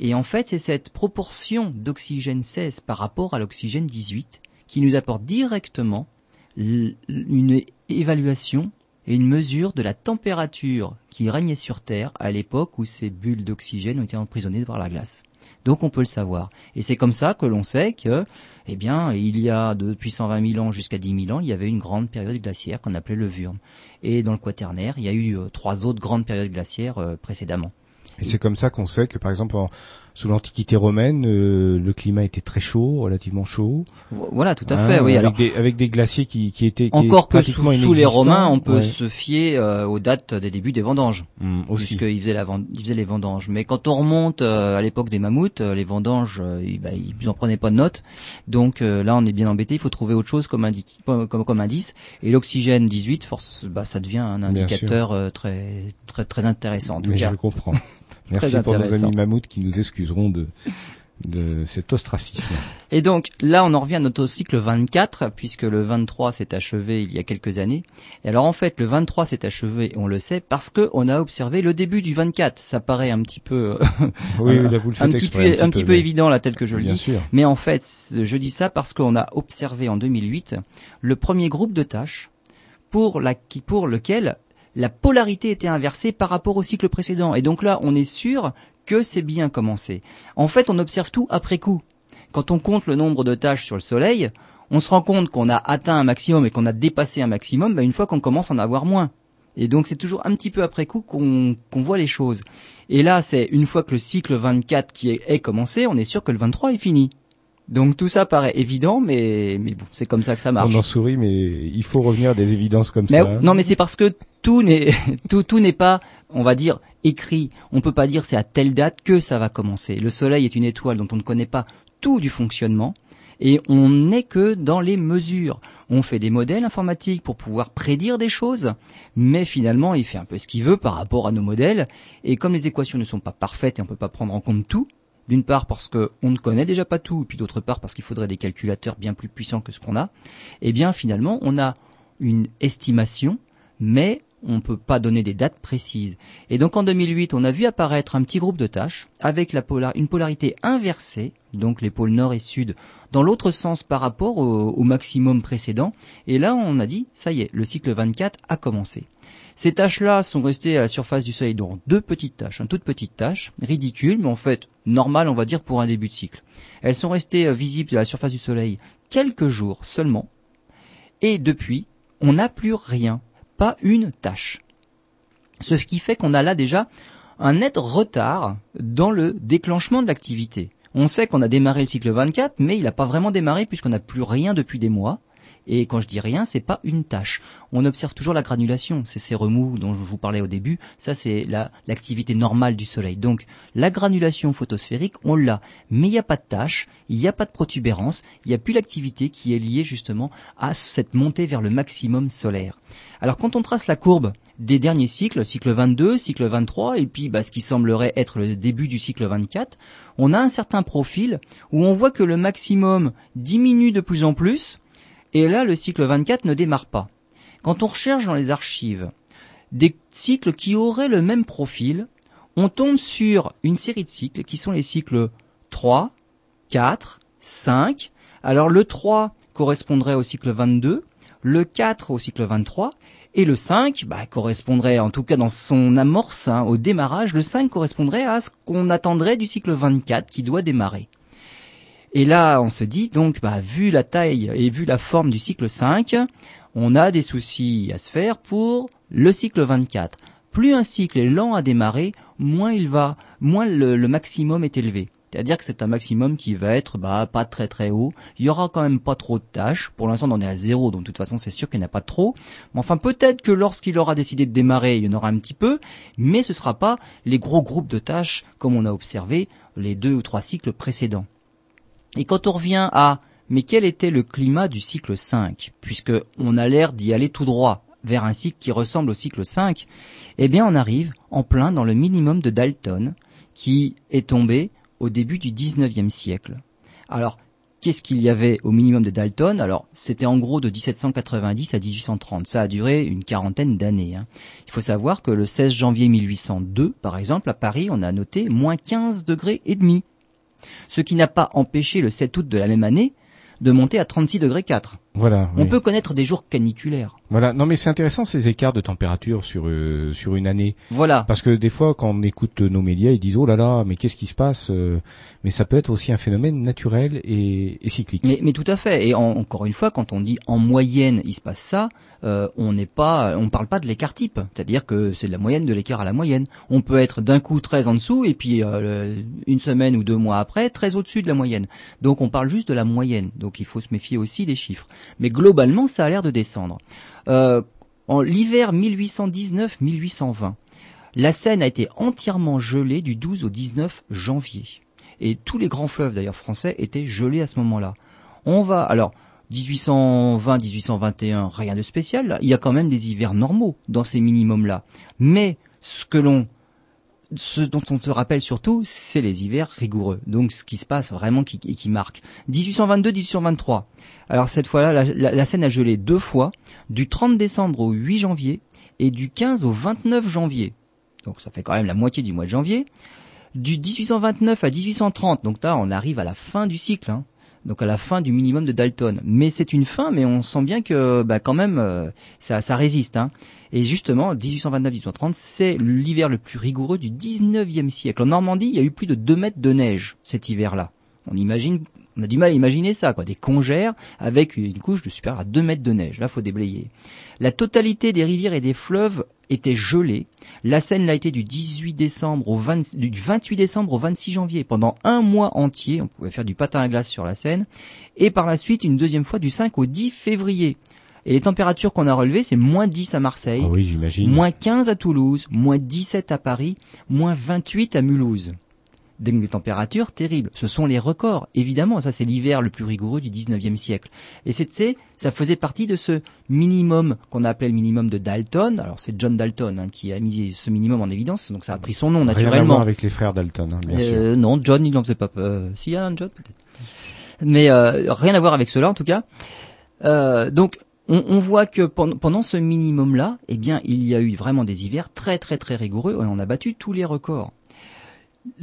Et en fait, c'est cette proportion d'oxygène 16 par rapport à l'oxygène 18 qui nous apporte directement une évaluation et une mesure de la température qui régnait sur Terre à l'époque où ces bulles d'oxygène ont été emprisonnées par la glace. Donc on peut le savoir. Et c'est comme ça que l'on sait que, eh bien, il y a depuis 120 000 ans jusqu'à 10 000 ans, il y avait une grande période glaciaire qu'on appelait le Wurm. Et dans le Quaternaire, il y a eu euh, trois autres grandes périodes glaciaires euh, précédemment. Et c'est comme ça qu'on sait que, par exemple, sous l'Antiquité romaine, euh, le climat était très chaud, relativement chaud. Voilà, tout à hein, fait. Oui, avec, des, avec des glaciers qui, qui étaient encore que sous, les Romains, on peut se fier euh, aux dates des débuts des vendanges, mmh, aussi. puisqu'ils faisaient, la, ils faisaient les vendanges. Mais quand on remonte euh, à l'époque des mammouths, les vendanges, ils, bah, ils en prenaient pas de note. Donc là, on est bien embêté. Il faut trouver autre chose comme, comme, comme indice. Et l'oxygène 18, force, bah, ça devient un indicateur très, très, très intéressant. En tout cas. Je comprends. [laughs] Merci pour nos amis mammouths qui nous excuseront de, de cet ostracisme. [laughs] Et donc là, on en revient à notre cycle 24, puisque le 23 s'est achevé il y a quelques années. Et alors en fait, le 23 s'est achevé, on le sait, parce qu'on a observé le début du 24. Ça paraît un petit peu, oui, un, petit peu, un petit peu, évident là, tel que je le dis. Sûr. Mais en fait, je dis ça parce qu'on a observé en 2008 le premier groupe de tâches pour, la, pour lequel la polarité était inversée par rapport au cycle précédent. Et donc là, on est sûr que c'est bien commencé. En fait, on observe tout après coup. Quand on compte le nombre de tâches sur le Soleil, on se rend compte qu'on a atteint un maximum et qu'on a dépassé un maximum bah, une fois qu'on commence à en avoir moins. Et donc c'est toujours un petit peu après coup qu'on voit les choses. Et là, c'est une fois que le cycle 24 qui est, est commencé, on est sûr que le 23 est fini. Donc tout ça paraît évident, mais, mais bon, c'est comme ça que ça marche. On en sourit, mais il faut revenir à des évidences comme ça. Non, mais c'est parce que tout n'est [laughs] tout, tout n'est pas, on va dire, écrit. On peut pas dire c'est à telle date que ça va commencer. Le Soleil est une étoile dont on ne connaît pas tout du fonctionnement. Et on n'est que dans les mesures. On fait des modèles informatiques pour pouvoir prédire des choses, mais finalement il fait un peu ce qu'il veut par rapport à nos modèles. Et comme les équations ne sont pas parfaites et on ne peut pas prendre en compte tout, d'une part parce qu'on ne connaît déjà pas tout, et puis d'autre part parce qu'il faudrait des calculateurs bien plus puissants que ce qu'on a, eh bien finalement on a une estimation, mais on ne peut pas donner des dates précises. Et donc en 2008, on a vu apparaître un petit groupe de tâches avec une polarité inversée, donc les pôles nord et sud, dans l'autre sens par rapport au, au maximum précédent. Et là, on a dit, ça y est, le cycle 24 a commencé. Ces taches-là sont restées à la surface du Soleil dans deux petites taches, une toute petite tache, ridicule, mais en fait normale, on va dire, pour un début de cycle. Elles sont restées euh, visibles à la surface du Soleil quelques jours seulement, et depuis, on n'a plus rien, pas une tache. Ce qui fait qu'on a là déjà un net retard dans le déclenchement de l'activité. On sait qu'on a démarré le cycle 24, mais il n'a pas vraiment démarré puisqu'on n'a plus rien depuis des mois. Et quand je dis rien, c'est pas une tâche. On observe toujours la granulation, c'est ces remous dont je vous parlais au début. Ça, c'est l'activité normale du Soleil. Donc, la granulation photosphérique, on l'a, mais il n'y a pas de tâche, il n'y a pas de protubérance, il n'y a plus l'activité qui est liée justement à cette montée vers le maximum solaire. Alors, quand on trace la courbe des derniers cycles, cycle 22, cycle 23, et puis bah, ce qui semblerait être le début du cycle 24, on a un certain profil où on voit que le maximum diminue de plus en plus, et là, le cycle 24 ne démarre pas. Quand on recherche dans les archives des cycles qui auraient le même profil, on tombe sur une série de cycles qui sont les cycles 3, 4, 5. Alors le 3 correspondrait au cycle 22, le 4 au cycle 23, et le 5 bah, correspondrait, en tout cas dans son amorce, hein, au démarrage, le 5 correspondrait à ce qu'on attendrait du cycle 24 qui doit démarrer. Et là, on se dit donc, bah, vu la taille et vu la forme du cycle 5, on a des soucis à se faire pour le cycle 24. Plus un cycle est lent à démarrer, moins il va, moins le, maximum est élevé. C'est-à-dire que c'est un maximum qui va être bah, pas très très haut. Il y aura quand même pas trop de tâches. Pour l'instant, on en est à zéro, donc de toute façon, c'est sûr qu'il n'y en a pas trop. Mais enfin, peut-être que lorsqu'il aura décidé de démarrer, il y en aura un petit peu, mais ce ne sera pas les gros groupes de tâches comme on a observé les deux ou trois cycles précédents. Et quand on revient à mais quel était le climat du cycle 5 Puisque on a l'air d'y aller tout droit vers un cycle qui ressemble au cycle 5, eh bien on arrive en plein dans le minimum de Dalton qui est tombé au début du 19e siècle. Alors, qu'est-ce qu'il y avait au minimum de Dalton? Alors, c'était en gros de 1790 à 1830. Ça a duré une quarantaine d'années. Hein. Il faut savoir que le 16 janvier 1802, par exemple, à Paris, on a noté moins 15 degrés et demi ce qui n'a pas empêché le 7 août de la même année de monter à 36 degrés 4. Voilà. On peut connaître des jours caniculaires. Voilà. Non, mais c'est intéressant ces écarts de température sur euh, sur une année. Voilà. Parce que des fois, quand on écoute nos médias, ils disent oh là là, mais qu'est-ce qui se passe euh, Mais ça peut être aussi un phénomène naturel et, cyclique. Mais, mais, tout à fait. Et encore une fois, quand on dit en moyenne, il se passe ça, euh, on n'est pas, on parle pas de l'écart type. C'est-à-dire que c'est de la moyenne de l'écart à la moyenne. On peut être d'un coup très en dessous et puis une semaine ou deux mois après très au-dessus de la moyenne. Donc on parle juste de la moyenne. Donc il faut se méfier aussi des chiffres mais globalement ça a l'air de descendre. Euh, en l'hiver 1819-1820, la Seine a été entièrement gelée du 12 au 19 janvier. Et tous les grands fleuves d'ailleurs français étaient gelés à ce moment-là. On va alors 1820-1821, rien de spécial. Il y a quand même des hivers normaux dans ces minimums-là. Mais ce que l'on ce dont on se rappelle surtout, c'est les hivers rigoureux. Donc ce qui se passe vraiment qui, qui marque. 1822-1823. Alors cette fois-là, la, Seine a gelé deux fois, du 30 décembre au 8 janvier et du 15 au 29 janvier. Donc ça fait quand même la moitié du mois de janvier. Du 1829 à 1830, donc là on arrive à la fin du cycle. Hein donc à la fin du minimum de Dalton. Mais c'est une fin, mais on sent bien que bah, quand même euh, ça, ça, résiste. Hein. Et justement, 1829-1830, c'est l'hiver le plus rigoureux du 19e siècle. En Normandie, il y a eu plus de 2 mètres de neige cet hiver-là. On imagine, on a du mal à imaginer ça, quoi. Des congères avec une couche de super à 2 mètres de neige. Là, faut déblayer. La totalité des rivières et des fleuves était gelée. La Seine l'a été du 18 décembre au 20, du 28 décembre au 26 janvier. Pendant un mois entier, on pouvait faire du patin à glace sur la Seine. Et par la suite, une deuxième fois du 5 au 10 février. Et les températures qu'on a relevées, c'est moins 10 à Marseille, ah moins 15 à Toulouse, moins 17 à Paris, moins 28 à Mulhouse des températures terribles. Ce sont les records, évidemment. Ça, c'est l'hiver le plus rigoureux du 19e siècle. Et c'est, ça faisait partie de ce minimum qu'on appelait le minimum de Dalton. Alors, c'est John Dalton hein, qui a mis ce minimum en évidence, donc ça a pris son nom naturellement. Rien à voir avec les frères Dalton, hein, bien euh, Non, John, il n'en faisait pas. Euh, S'il y a un John, peut-être. Mais euh, rien à voir avec cela, en tout cas. Euh, donc, on, on, voit que pendant, pendant ce minimum-là, eh bien, il y a eu vraiment des hivers très très très rigoureux et on a battu tous les records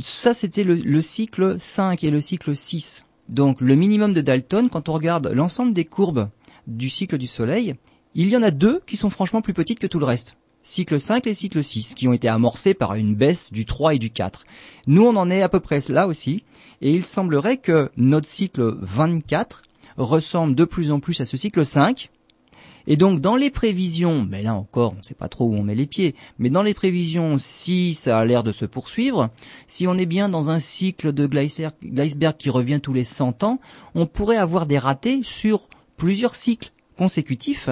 ça c'était le, cycle 5 et le cycle 6. Donc le minimum de Dalton, quand on regarde l'ensemble des courbes du cycle du Soleil, il y en a deux qui sont franchement plus petites que tout le reste. Cycle 5 et cycle 6, qui ont été amorcés par une baisse du 3 et du 4. Nous, on en est à peu près là aussi, et il semblerait que notre cycle 24 ressemble de plus en plus à ce cycle 5, et donc dans les prévisions, mais là encore, on ne sait pas trop où on met les pieds, mais dans les prévisions, si ça a l'air de se poursuivre, si on est bien dans un cycle de Gleisberg qui revient tous les 100 ans, on pourrait avoir des ratés sur plusieurs cycles consécutifs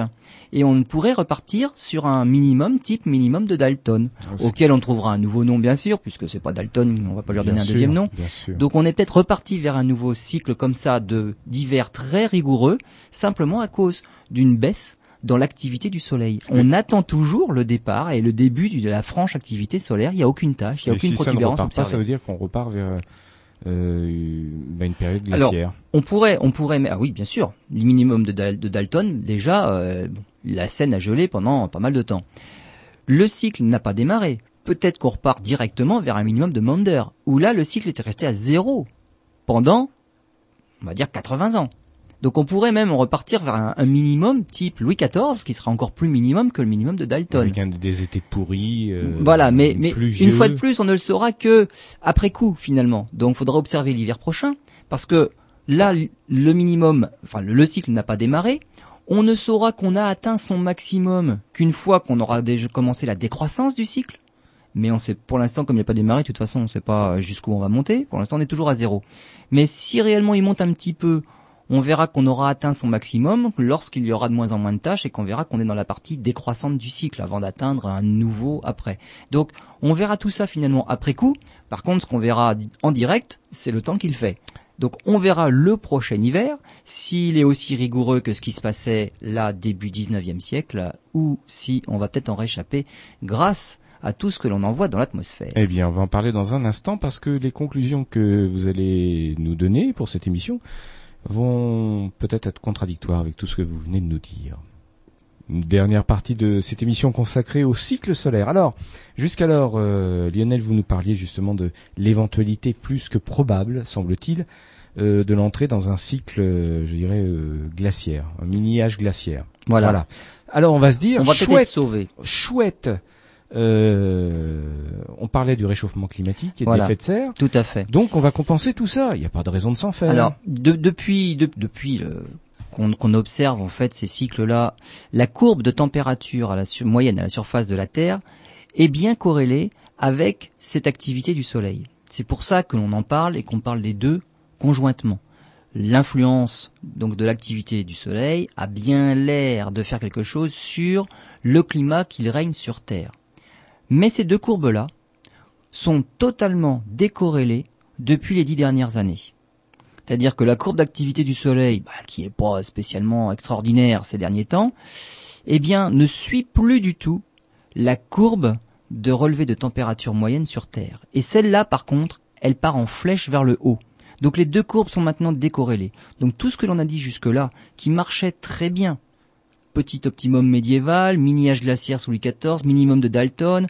et on pourrait repartir sur un minimum type minimum de Dalton ah, auquel on trouvera un nouveau nom bien sûr puisque c'est pas Dalton on va pas leur donner un deuxième nom. donc on est peut-être reparti vers un nouveau cycle comme ça de d'hiver très rigoureux simplement à cause d'une baisse dans l'activité du Soleil. On attend toujours le départ et le début de la franche activité solaire. Il n'y a aucune tâche, il n'y a aucune protubérance ça, ça veut dire qu'on repart vers euh, bah, une période glaciaire. on pourrait, on pourrait, ah oui, bien sûr, le minimum de, Dalton, déjà, euh, la Seine a gelé pendant pas mal de temps. Le cycle n'a pas démarré. Peut-être qu'on repart directement vers un minimum de Maunder, où là, le cycle était resté à zéro pendant, on va dire, 80 ans. Donc on pourrait même repartir vers un, minimum type Louis XIV, qui sera encore plus minimum que le minimum de Dalton. Avec un, des étés pourris. Euh, voilà, mais, mais une fois de plus, on ne le saura que après coup finalement. Donc il faudra observer l'hiver prochain, parce que là, le minimum, enfin le cycle n'a pas démarré. On ne saura qu'on a atteint son maximum qu'une fois qu'on aura déjà commencé la décroissance du cycle. Mais on sait, pour l'instant, comme il n'a pas démarré, de toute façon, on ne sait pas jusqu'où on va monter. Pour l'instant, on est toujours à zéro. Mais si réellement il monte un petit peu, on verra qu'on aura atteint son maximum lorsqu'il y aura de moins en moins de tâches et qu'on verra qu'on est dans la partie décroissante du cycle avant d'atteindre un nouveau après. Donc on verra tout ça finalement après coup. Par contre, ce qu'on verra en direct, c'est le temps qu'il fait. Donc on verra le prochain hiver s'il est aussi rigoureux que ce qui se passait là début 19e siècle ou si on va peut-être en réchapper grâce à tout ce que l'on envoie dans l'atmosphère. Eh bien, on va en parler dans un instant parce que les conclusions que vous allez nous donner pour cette émission vont peut-être être contradictoires avec tout ce que vous venez de nous dire. Une dernière partie de cette émission consacrée au cycle solaire. Alors, jusqu'alors, euh, Lionel, vous nous parliez justement de l'éventualité plus que probable, semble-t-il, euh, de l'entrée dans un cycle, je dirais, glaciaire, un mini-âge glaciaire. Voilà. Alors on va se dire, on va chouette, sauvé. chouette. On parlait du réchauffement climatique et des effets de serre. Tout à fait. Donc on va compenser tout ça. Il n'y a pas de raison de s'en faire. Alors depuis depuis qu'on observe en fait ces cycles-là, la courbe de température à la moyenne à la surface de la Terre est bien corrélée avec cette activité du Soleil. C'est pour ça que l'on en parle et qu'on parle des deux conjointement. L'influence donc de l'activité du Soleil a bien l'air de faire quelque chose sur le climat qu'il règne sur Terre. Mais ces deux courbes-là sont totalement décorrélées depuis les dix dernières années. C'est-à-dire que la courbe d'activité du Soleil, bah, qui n'est pas spécialement extraordinaire ces derniers temps, eh bien, ne suit plus du tout la courbe de relevé de température moyenne sur Terre. Et celle-là, par contre, elle part en flèche vers le haut. Donc les deux courbes sont maintenant décorrélées. Donc tout ce que l'on a dit jusque-là, qui marchait très bien, petit optimum médiéval, mini-âge glaciaire sous Louis XIV, minimum de Dalton,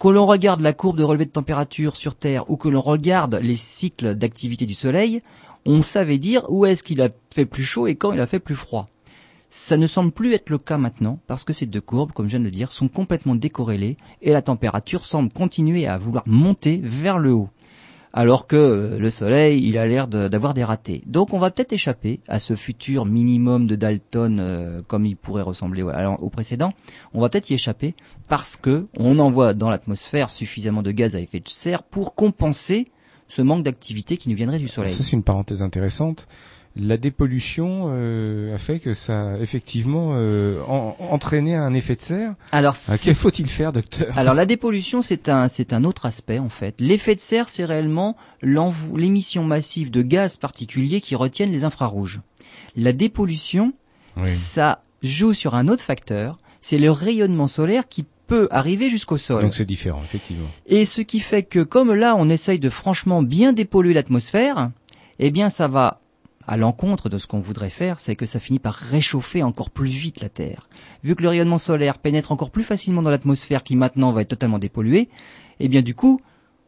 que l'on regarde la courbe de relevé de température sur Terre ou que l'on regarde les cycles d'activité du Soleil, on savait dire où est-ce qu'il a fait plus chaud et quand il a fait plus froid. Ça ne semble plus être le cas maintenant parce que ces deux courbes, comme je viens de le dire, sont complètement décorrélées et la température semble continuer à vouloir monter vers le haut. Alors que le soleil, il a l'air d'avoir des ratés. Donc on va peut-être échapper à ce futur minimum de Dalton euh, comme il pourrait ressembler au précédent. On va peut-être y échapper parce que on envoie dans l'atmosphère suffisamment de gaz à effet de serre pour compenser ce manque d'activité qui nous viendrait du soleil. Ça c'est une parenthèse intéressante la dépollution euh, a fait que ça a effectivement euh, entraîné un effet de serre. Alors, euh, quest faut-il faire, docteur? Alors, la dépollution, c'est un, c'est un autre aspect en fait. L'effet de serre, c'est réellement l'émission massive de gaz particuliers qui retiennent les infrarouges. La dépollution, ça joue sur un autre facteur, c'est le rayonnement solaire qui peut arriver jusqu'au sol. Donc c'est différent, effectivement. Et ce qui fait que comme là, on essaye de franchement bien dépolluer l'atmosphère, eh bien ça va à l'encontre de ce qu'on voudrait faire, c'est que ça finit par réchauffer encore plus vite la Terre. Vu que le rayonnement solaire pénètre encore plus facilement dans l'atmosphère qui maintenant va être totalement dépolluée, eh bien du coup,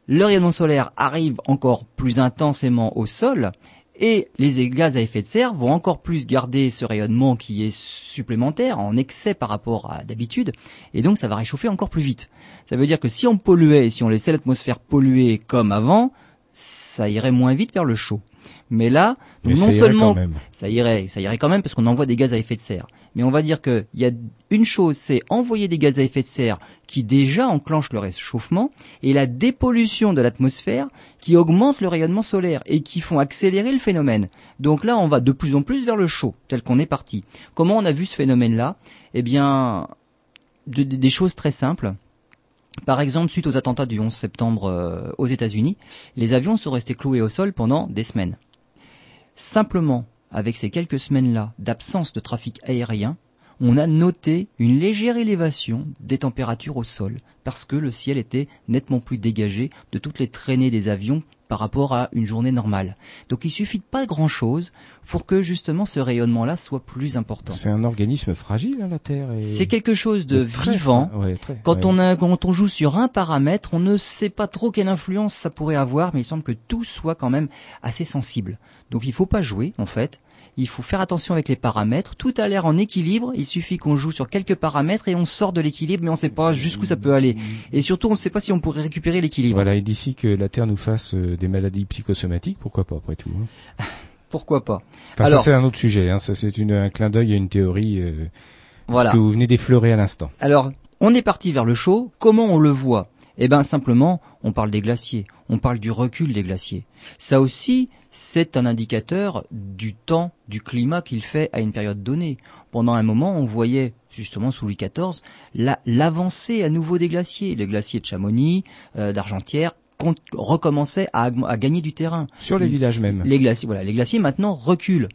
le rayonnement solaire arrive encore plus intensément au sol et les gaz à effet de serre vont encore plus garder ce rayonnement qui est supplémentaire, en excès par rapport à d'habitude, et donc ça va réchauffer encore plus vite. Ça veut dire que si on polluait, si on laissait l'atmosphère polluer comme avant, ça irait moins vite vers le chaud. Mais là, non seulement ça irait, ça irait quand même parce qu'on envoie des gaz à effet de serre. Mais on va dire qu'il y a une chose, c'est envoyer des gaz à effet de serre qui déjà enclenchent le réchauffement et la dépollution de l'atmosphère qui augmente le rayonnement solaire et qui font accélérer le phénomène. Donc là, on va de plus en plus vers le chaud, tel qu'on est parti. Comment on a vu ce phénomène-là? Eh bien, des choses très simples. Par exemple, suite aux attentats du 11 septembre euh, aux États-Unis, les avions sont restés cloués au sol pendant des semaines. Simplement, avec ces quelques semaines-là d'absence de trafic aérien, on a noté une légère élévation des températures au sol, parce que le ciel était nettement plus dégagé de toutes les traînées des avions par rapport à une journée normale. Donc il suffit de pas grand chose pour que justement ce rayonnement-là soit plus important. C'est un organisme fragile, hein, la Terre. C'est quelque chose de vivant. quand, on a, quand on joue sur un paramètre, on ne sait pas trop quelle influence ça pourrait avoir, mais il semble que tout soit quand même assez sensible. Donc il faut pas jouer, en fait il faut faire attention avec les paramètres. Tout a l'air en équilibre. Il suffit qu'on joue sur quelques paramètres et on sort de l'équilibre, mais on ne sait pas jusqu'où ça peut aller. Et surtout, on ne sait pas si on pourrait récupérer l'équilibre. Voilà, et d'ici que la Terre nous fasse euh, des maladies psychosomatiques, pourquoi pas après tout hein [laughs] Pourquoi pas Alors, ça c'est un autre sujet. Hein. Ça c'est un clin d'œil à une théorie euh, que vous venez d'effleurer à l'instant. Alors, on est parti vers le chaud. Comment on le voit? Eh bien simplement, on parle des glaciers, on parle du recul des glaciers. Ça aussi, c'est un indicateur du temps, du climat qu'il fait à une période donnée. Pendant un moment, on voyait justement sous Louis XIV l'avancée à nouveau des glaciers. Les glaciers de Chamonix, euh, d'Argentière recommençaient à, gagner du terrain. Sur les villages même. Les glaciers, voilà, les glaciers maintenant reculent.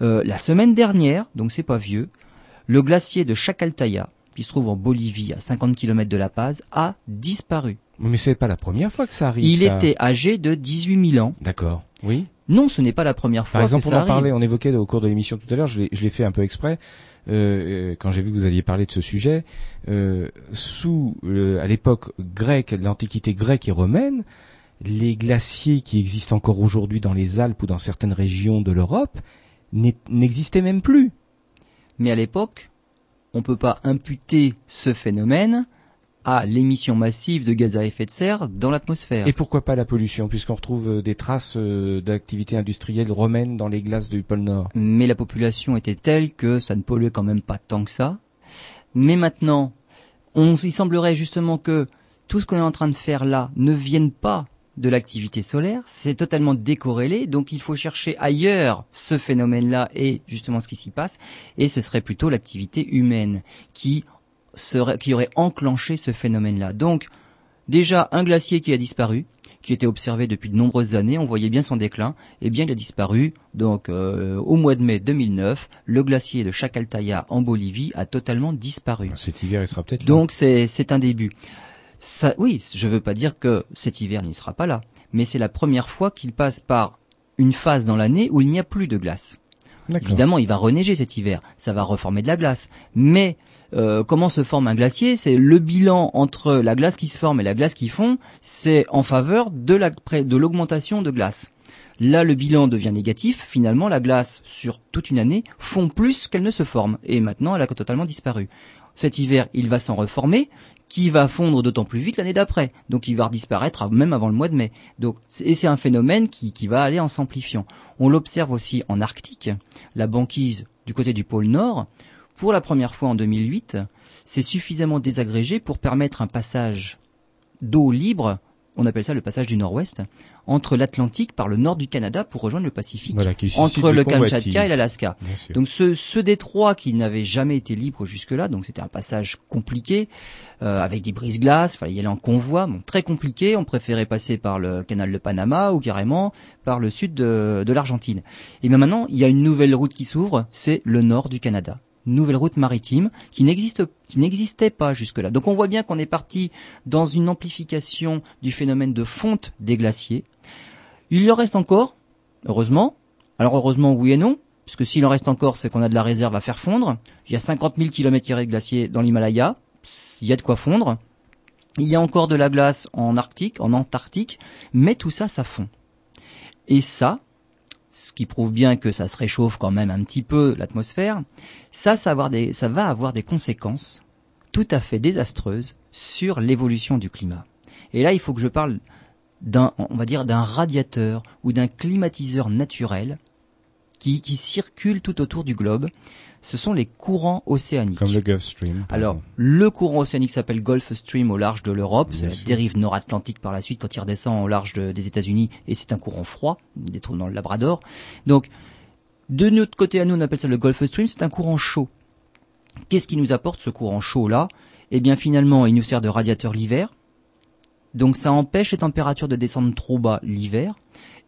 Euh, la semaine dernière, donc c'est pas vieux, le glacier de Chacaltaya, qui se trouve en Bolivie, à 50 km de La Paz, a disparu. Mais c'est pas la première fois que ça arrive. Il était âgé de 18 000 ans. D'accord. Oui. Non, ce n'est pas la première fois. Par exemple, que ça on en parlait, on évoquait au cours de l'émission tout à l'heure. Je l'ai fait un peu exprès. Euh, quand j'ai vu que vous alliez parler de ce sujet, euh, sous à l'époque grecque, l'antiquité grecque et romaine, les glaciers qui existent encore aujourd'hui dans les Alpes ou dans certaines régions de l'Europe n'existaient même plus. Mais à l'époque, on ne peut pas imputer ce phénomène à l'émission massive de gaz à effet de serre dans l'atmosphère. Et pourquoi pas la pollution, puisqu'on retrouve euh, des traces euh, d'activité industrielle romaine dans les glaces du pôle Nord Mais la population était telle que ça ne polluait quand même pas tant que ça. Mais maintenant, on, il semblerait justement que tout ce qu'on est en train de faire là ne vienne pas de l'activité solaire, c'est totalement décorrélé, donc il faut chercher ailleurs ce phénomène-là et justement ce qui s'y passe, et ce serait plutôt l'activité humaine qui, serait, qui aurait enclenché ce phénomène-là. Donc déjà un glacier qui a disparu, qui était observé depuis de nombreuses années, on voyait bien son déclin, et eh bien il a disparu. Donc euh, au mois de mai 2009, le glacier de Chacaltaya en Bolivie a totalement disparu. Cet hiver, il sera peut-être Donc c'est un début. Ça, oui, je ne veux pas dire que cet hiver n'y sera pas là, mais c'est la première fois qu'il passe par une phase dans l'année où il n'y a plus de glace. Évidemment, il va reneiger cet hiver, ça va reformer de la glace, mais euh, comment se forme un glacier? C'est le bilan entre la glace qui se forme et la glace qui fond, c'est en faveur de l'augmentation de, glace. Là, le bilan devient négatif. Finalement, la glace, sur toute une année, fond plus qu'elle ne se forme. Et maintenant, elle a totalement disparu. Cet hiver, il va s'en reformer qui va fondre d'autant plus vite l'année d'après. Donc il va disparaître même avant le mois de mai. Donc, et c'est un phénomène qui va aller en s'amplifiant. On l'observe aussi en Arctique, la banquise du côté du pôle Nord. Pour la première fois en 2008, c'est suffisamment désagrégé pour permettre un passage d'eau libre on appelle ça le passage du nord-ouest, entre l'Atlantique par le nord du Canada pour rejoindre le Pacifique, entre le Kamchatka et l'Alaska. Donc ce, ce, détroit qui n'avait jamais été libre jusque-là, donc c'était un passage compliqué, euh, avec des brises-glaces, fallait y aller en convoi, bon, très compliqué, on préférait passer par le canal de Panama ou carrément par le sud de, de l'Argentine. Et bien maintenant, il y a une nouvelle route qui s'ouvre, c'est le nord du Canada nouvelle route maritime qui n'existait pas jusque-là. Donc on voit bien qu'on est parti dans une amplification du phénomène de fonte des glaciers. Il en reste encore, heureusement. Alors heureusement oui et non, puisque s'il en reste encore, c'est qu'on a de la réserve à faire fondre. Il y a 50 000 km de glaciers dans l'Himalaya, il y a de quoi fondre. Il y a encore de la glace en Arctique, en Antarctique, mais tout ça, ça fond. Et ça, ce qui prouve bien que ça se réchauffe quand même un petit peu l'atmosphère, ça, va avoir des conséquences tout à fait désastreuses sur l'évolution du climat. Et là, il faut que je parle d'un, on va dire, d'un radiateur ou d'un climatiseur naturel qui, qui circule tout autour du globe ce sont les courants océaniques. Comme le Gulf Stream. Alors, le courant océanique s'appelle Gulf Stream au large de l'Europe, c'est la dérive nord-atlantique par la suite quand il redescend au large des États-Unis, et c'est un courant froid, dans le Labrador. Donc, de notre côté à nous, on appelle ça le Gulf Stream, c'est un courant chaud. Qu'est-ce qui nous apporte ce courant chaud-là? Eh bien, finalement, il nous sert de radiateur l'hiver, donc ça empêche les températures de descendre trop bas l'hiver,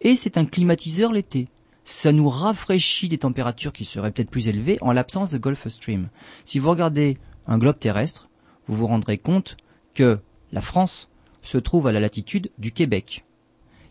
et c'est un climatiseur l'été ça nous rafraîchit des températures qui seraient peut-être plus élevées en l'absence de Gulf Stream. Si vous regardez un globe terrestre, vous vous rendrez compte que la France se trouve à la latitude du Québec.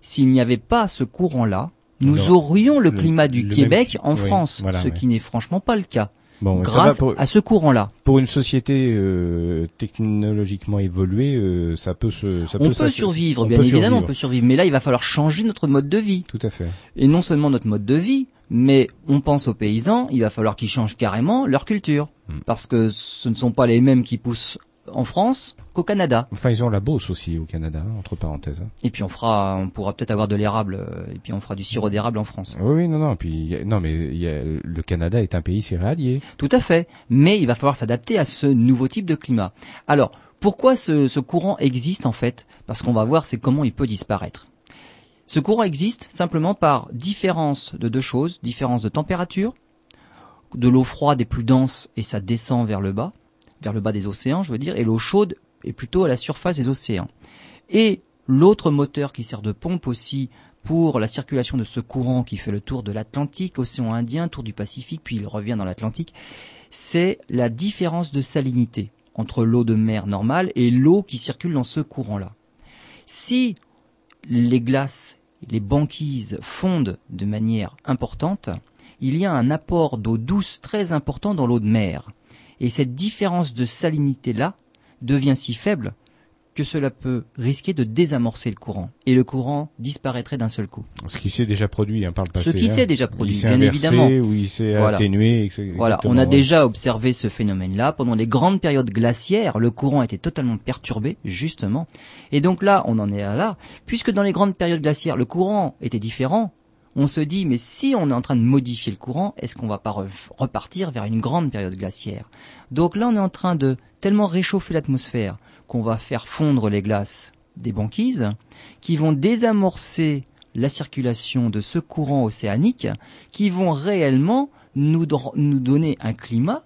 S'il n'y avait pas ce courant-là, nous aurions le, climat du Québec en France, ce qui n'est franchement pas le cas grâce à ce courant-là. Pour une société euh, technologiquement évoluée, euh, ça peut se, ça on peut, survivre, bien évidemment, on peut survivre. Mais là, il va falloir changer notre mode de vie. Tout à fait. Et non seulement notre mode de vie, mais on pense aux paysans, il va falloir qu'ils changent carrément leur culture, hmm. parce que ce ne sont pas les mêmes qui poussent en France qu'au Canada. Enfin, ils ont la Beauce aussi au Canada, entre parenthèses. Hein. Et puis on fera, on pourra peut-être avoir de l'érable, euh, et puis on fera du sirop d'érable en France. Oui, oui, non, non, puis non, mais le Canada est un pays céréalier. Tout à fait, mais il va falloir s'adapter à ce nouveau type de climat. Alors, pourquoi ce, ce courant existe en fait? Parce qu'on va voir, c'est comment il peut disparaître. Ce courant existe simplement par différence de deux choses, différence de température, de l'eau froide est plus dense et ça descend vers le bas, vers le bas des océans, je veux dire, et l'eau chaude est plutôt à la surface des océans. Et l'autre moteur qui sert de pompe aussi pour la circulation de ce courant qui fait le tour de l'Atlantique, océan Indien, tour du Pacifique, puis il revient dans l'Atlantique, c'est la différence de salinité entre l'eau de mer normale et l'eau qui circule dans ce courant-là. Si les glaces, les banquises fondent de manière importante, il y a un apport d'eau douce très important dans l'eau de mer. Et cette différence de salinité-là devient si faible que cela peut risquer de désamorcer le courant et le courant disparaîtrait d'un seul coup. Ce qui s'est déjà produit hein, par le passé. Ce qui s'est hein. déjà produit, il bien inversé, évidemment. Ou il s'est atténué. Voilà, on a déjà observé ce phénomène-là pendant les grandes périodes glaciaires. Le courant était totalement perturbé, justement. Et donc là, on en est à là, puisque dans les grandes périodes glaciaires, le courant était différent. On se dit, mais si on est en train de modifier le courant, est-ce qu'on va pas repartir vers une grande période glaciaire? Donc là, on est en train de tellement réchauffer l'atmosphère qu'on va faire fondre les glaces des banquises, qui vont désamorcer la circulation de ce courant océanique, qui vont réellement nous, donner un climat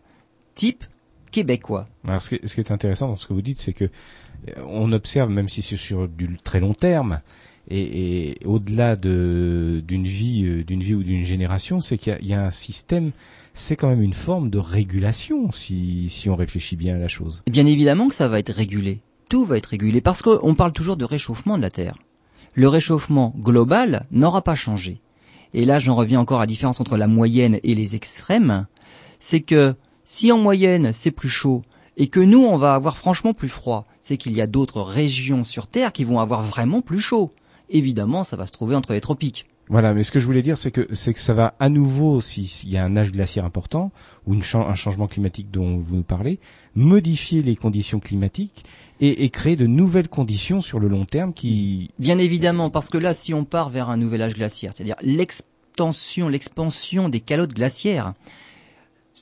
type québécois. Alors, ce, qui est, ce, qui est, intéressant dans ce que vous dites, c'est que euh, on observe, même si c'est sur du très long terme, et, au-delà d'une vie, euh, d'une vie ou d'une génération, c'est qu'il y, y, a un système, c'est quand même une forme de régulation, si, si on réfléchit bien à la chose. Bien évidemment que ça va être régulé. Tout va être régulé parce qu'on parle toujours de réchauffement de la Terre. Le réchauffement global n'aura pas changé. Et là, j'en reviens encore à la différence entre la moyenne et les extrêmes. C'est que si en moyenne c'est plus chaud et que nous on va avoir franchement plus froid, c'est qu'il y a d'autres régions sur Terre qui vont avoir vraiment plus chaud. Évidemment, ça va se trouver entre les tropiques. Voilà, mais ce que je voulais dire, c'est que c'est que ça va à nouveau, s'il y a un âge glaciaire important ou une un changement climatique dont vous nous parlez, modifier les conditions climatiques et, et, créer de nouvelles conditions sur le long terme qui. Bien évidemment, parce que là, si on part vers un nouvel âge glaciaire, c'est-à-dire l'extension, l'expansion des calottes glaciaires,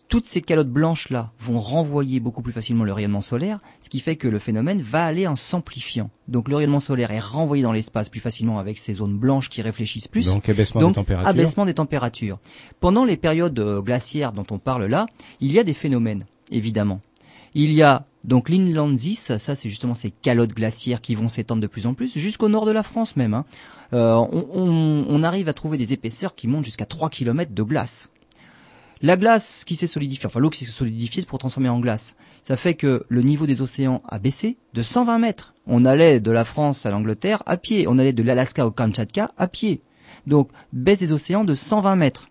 toutes ces calottes blanches-là vont renvoyer beaucoup plus facilement le rayonnement solaire, ce qui fait que le phénomène va aller en s'amplifiant. Donc le rayonnement solaire est renvoyé dans l'espace plus facilement avec ces zones blanches qui réfléchissent plus. Donc abaissement Donc, des températures. Abaissement des températures. Pendant les périodes glaciaires dont on parle là, il y a des phénomènes, évidemment. Il y a donc l'inlandsis, ça c'est justement ces calottes glaciaires qui vont s'étendre de plus en plus, jusqu'au nord de la France même. Hein. Euh, on, on, on arrive à trouver des épaisseurs qui montent jusqu'à 3 km de glace. La glace qui s'est solidifiée, enfin l'eau qui s'est solidifiée pour transformer en glace, ça fait que le niveau des océans a baissé de 120 mètres. On allait de la France à l'Angleterre à pied, on allait de l'Alaska au Kamchatka à pied. Donc baisse des océans de 120 mètres.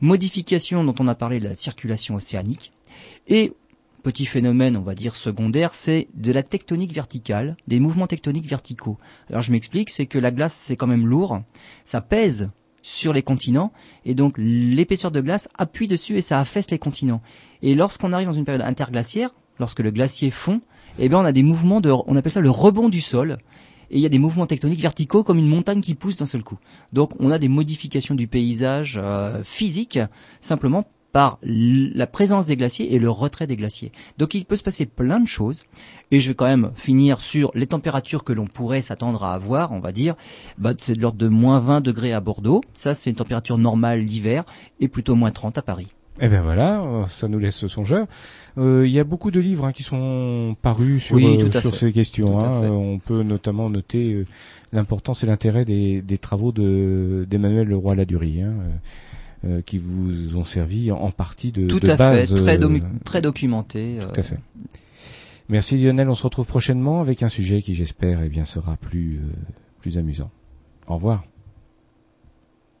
Modification dont on a parlé de la circulation océanique. Et petit phénomène, on va dire secondaire, c'est de la tectonique verticale, des mouvements tectoniques verticaux. Alors je m'explique, c'est que la glace c'est quand même lourd, ça pèse sur les continents et donc l'épaisseur de glace appuie dessus et ça affaisse les continents. Et lorsqu'on arrive dans une période interglaciaire, lorsque le glacier fond, eh bien on a des mouvements de, on appelle ça le rebond du sol. Et il y a des mouvements tectoniques verticaux comme une montagne qui pousse d'un seul coup. Donc on a des modifications du paysage euh, physique simplement par la présence des glaciers et le retrait des glaciers. Donc il peut se passer plein de choses. Et je vais quand même finir sur les températures que l'on pourrait s'attendre à avoir, on va dire. Bah, c'est de l'ordre de moins 20 degrés à Bordeaux. Ça, c'est une température normale d'hiver. Et plutôt moins 30 à Paris. Eh bien voilà, ça nous laisse songeur. Euh, Il y a beaucoup de livres hein, qui sont parus sur, oui, euh, sur ces questions. Hein. On peut notamment noter euh, l'importance et l'intérêt des, des travaux de- d'Emmanuel Leroy-Ladurie. Hein, euh, euh, qui vous ont servi en partie de, Tout de à base. fait, très, euh, très documenté. Tout à fait. Merci Lionel, on se retrouve prochainement avec un sujet qui j'espère eh bien sera plus euh, plus amusant. Au revoir.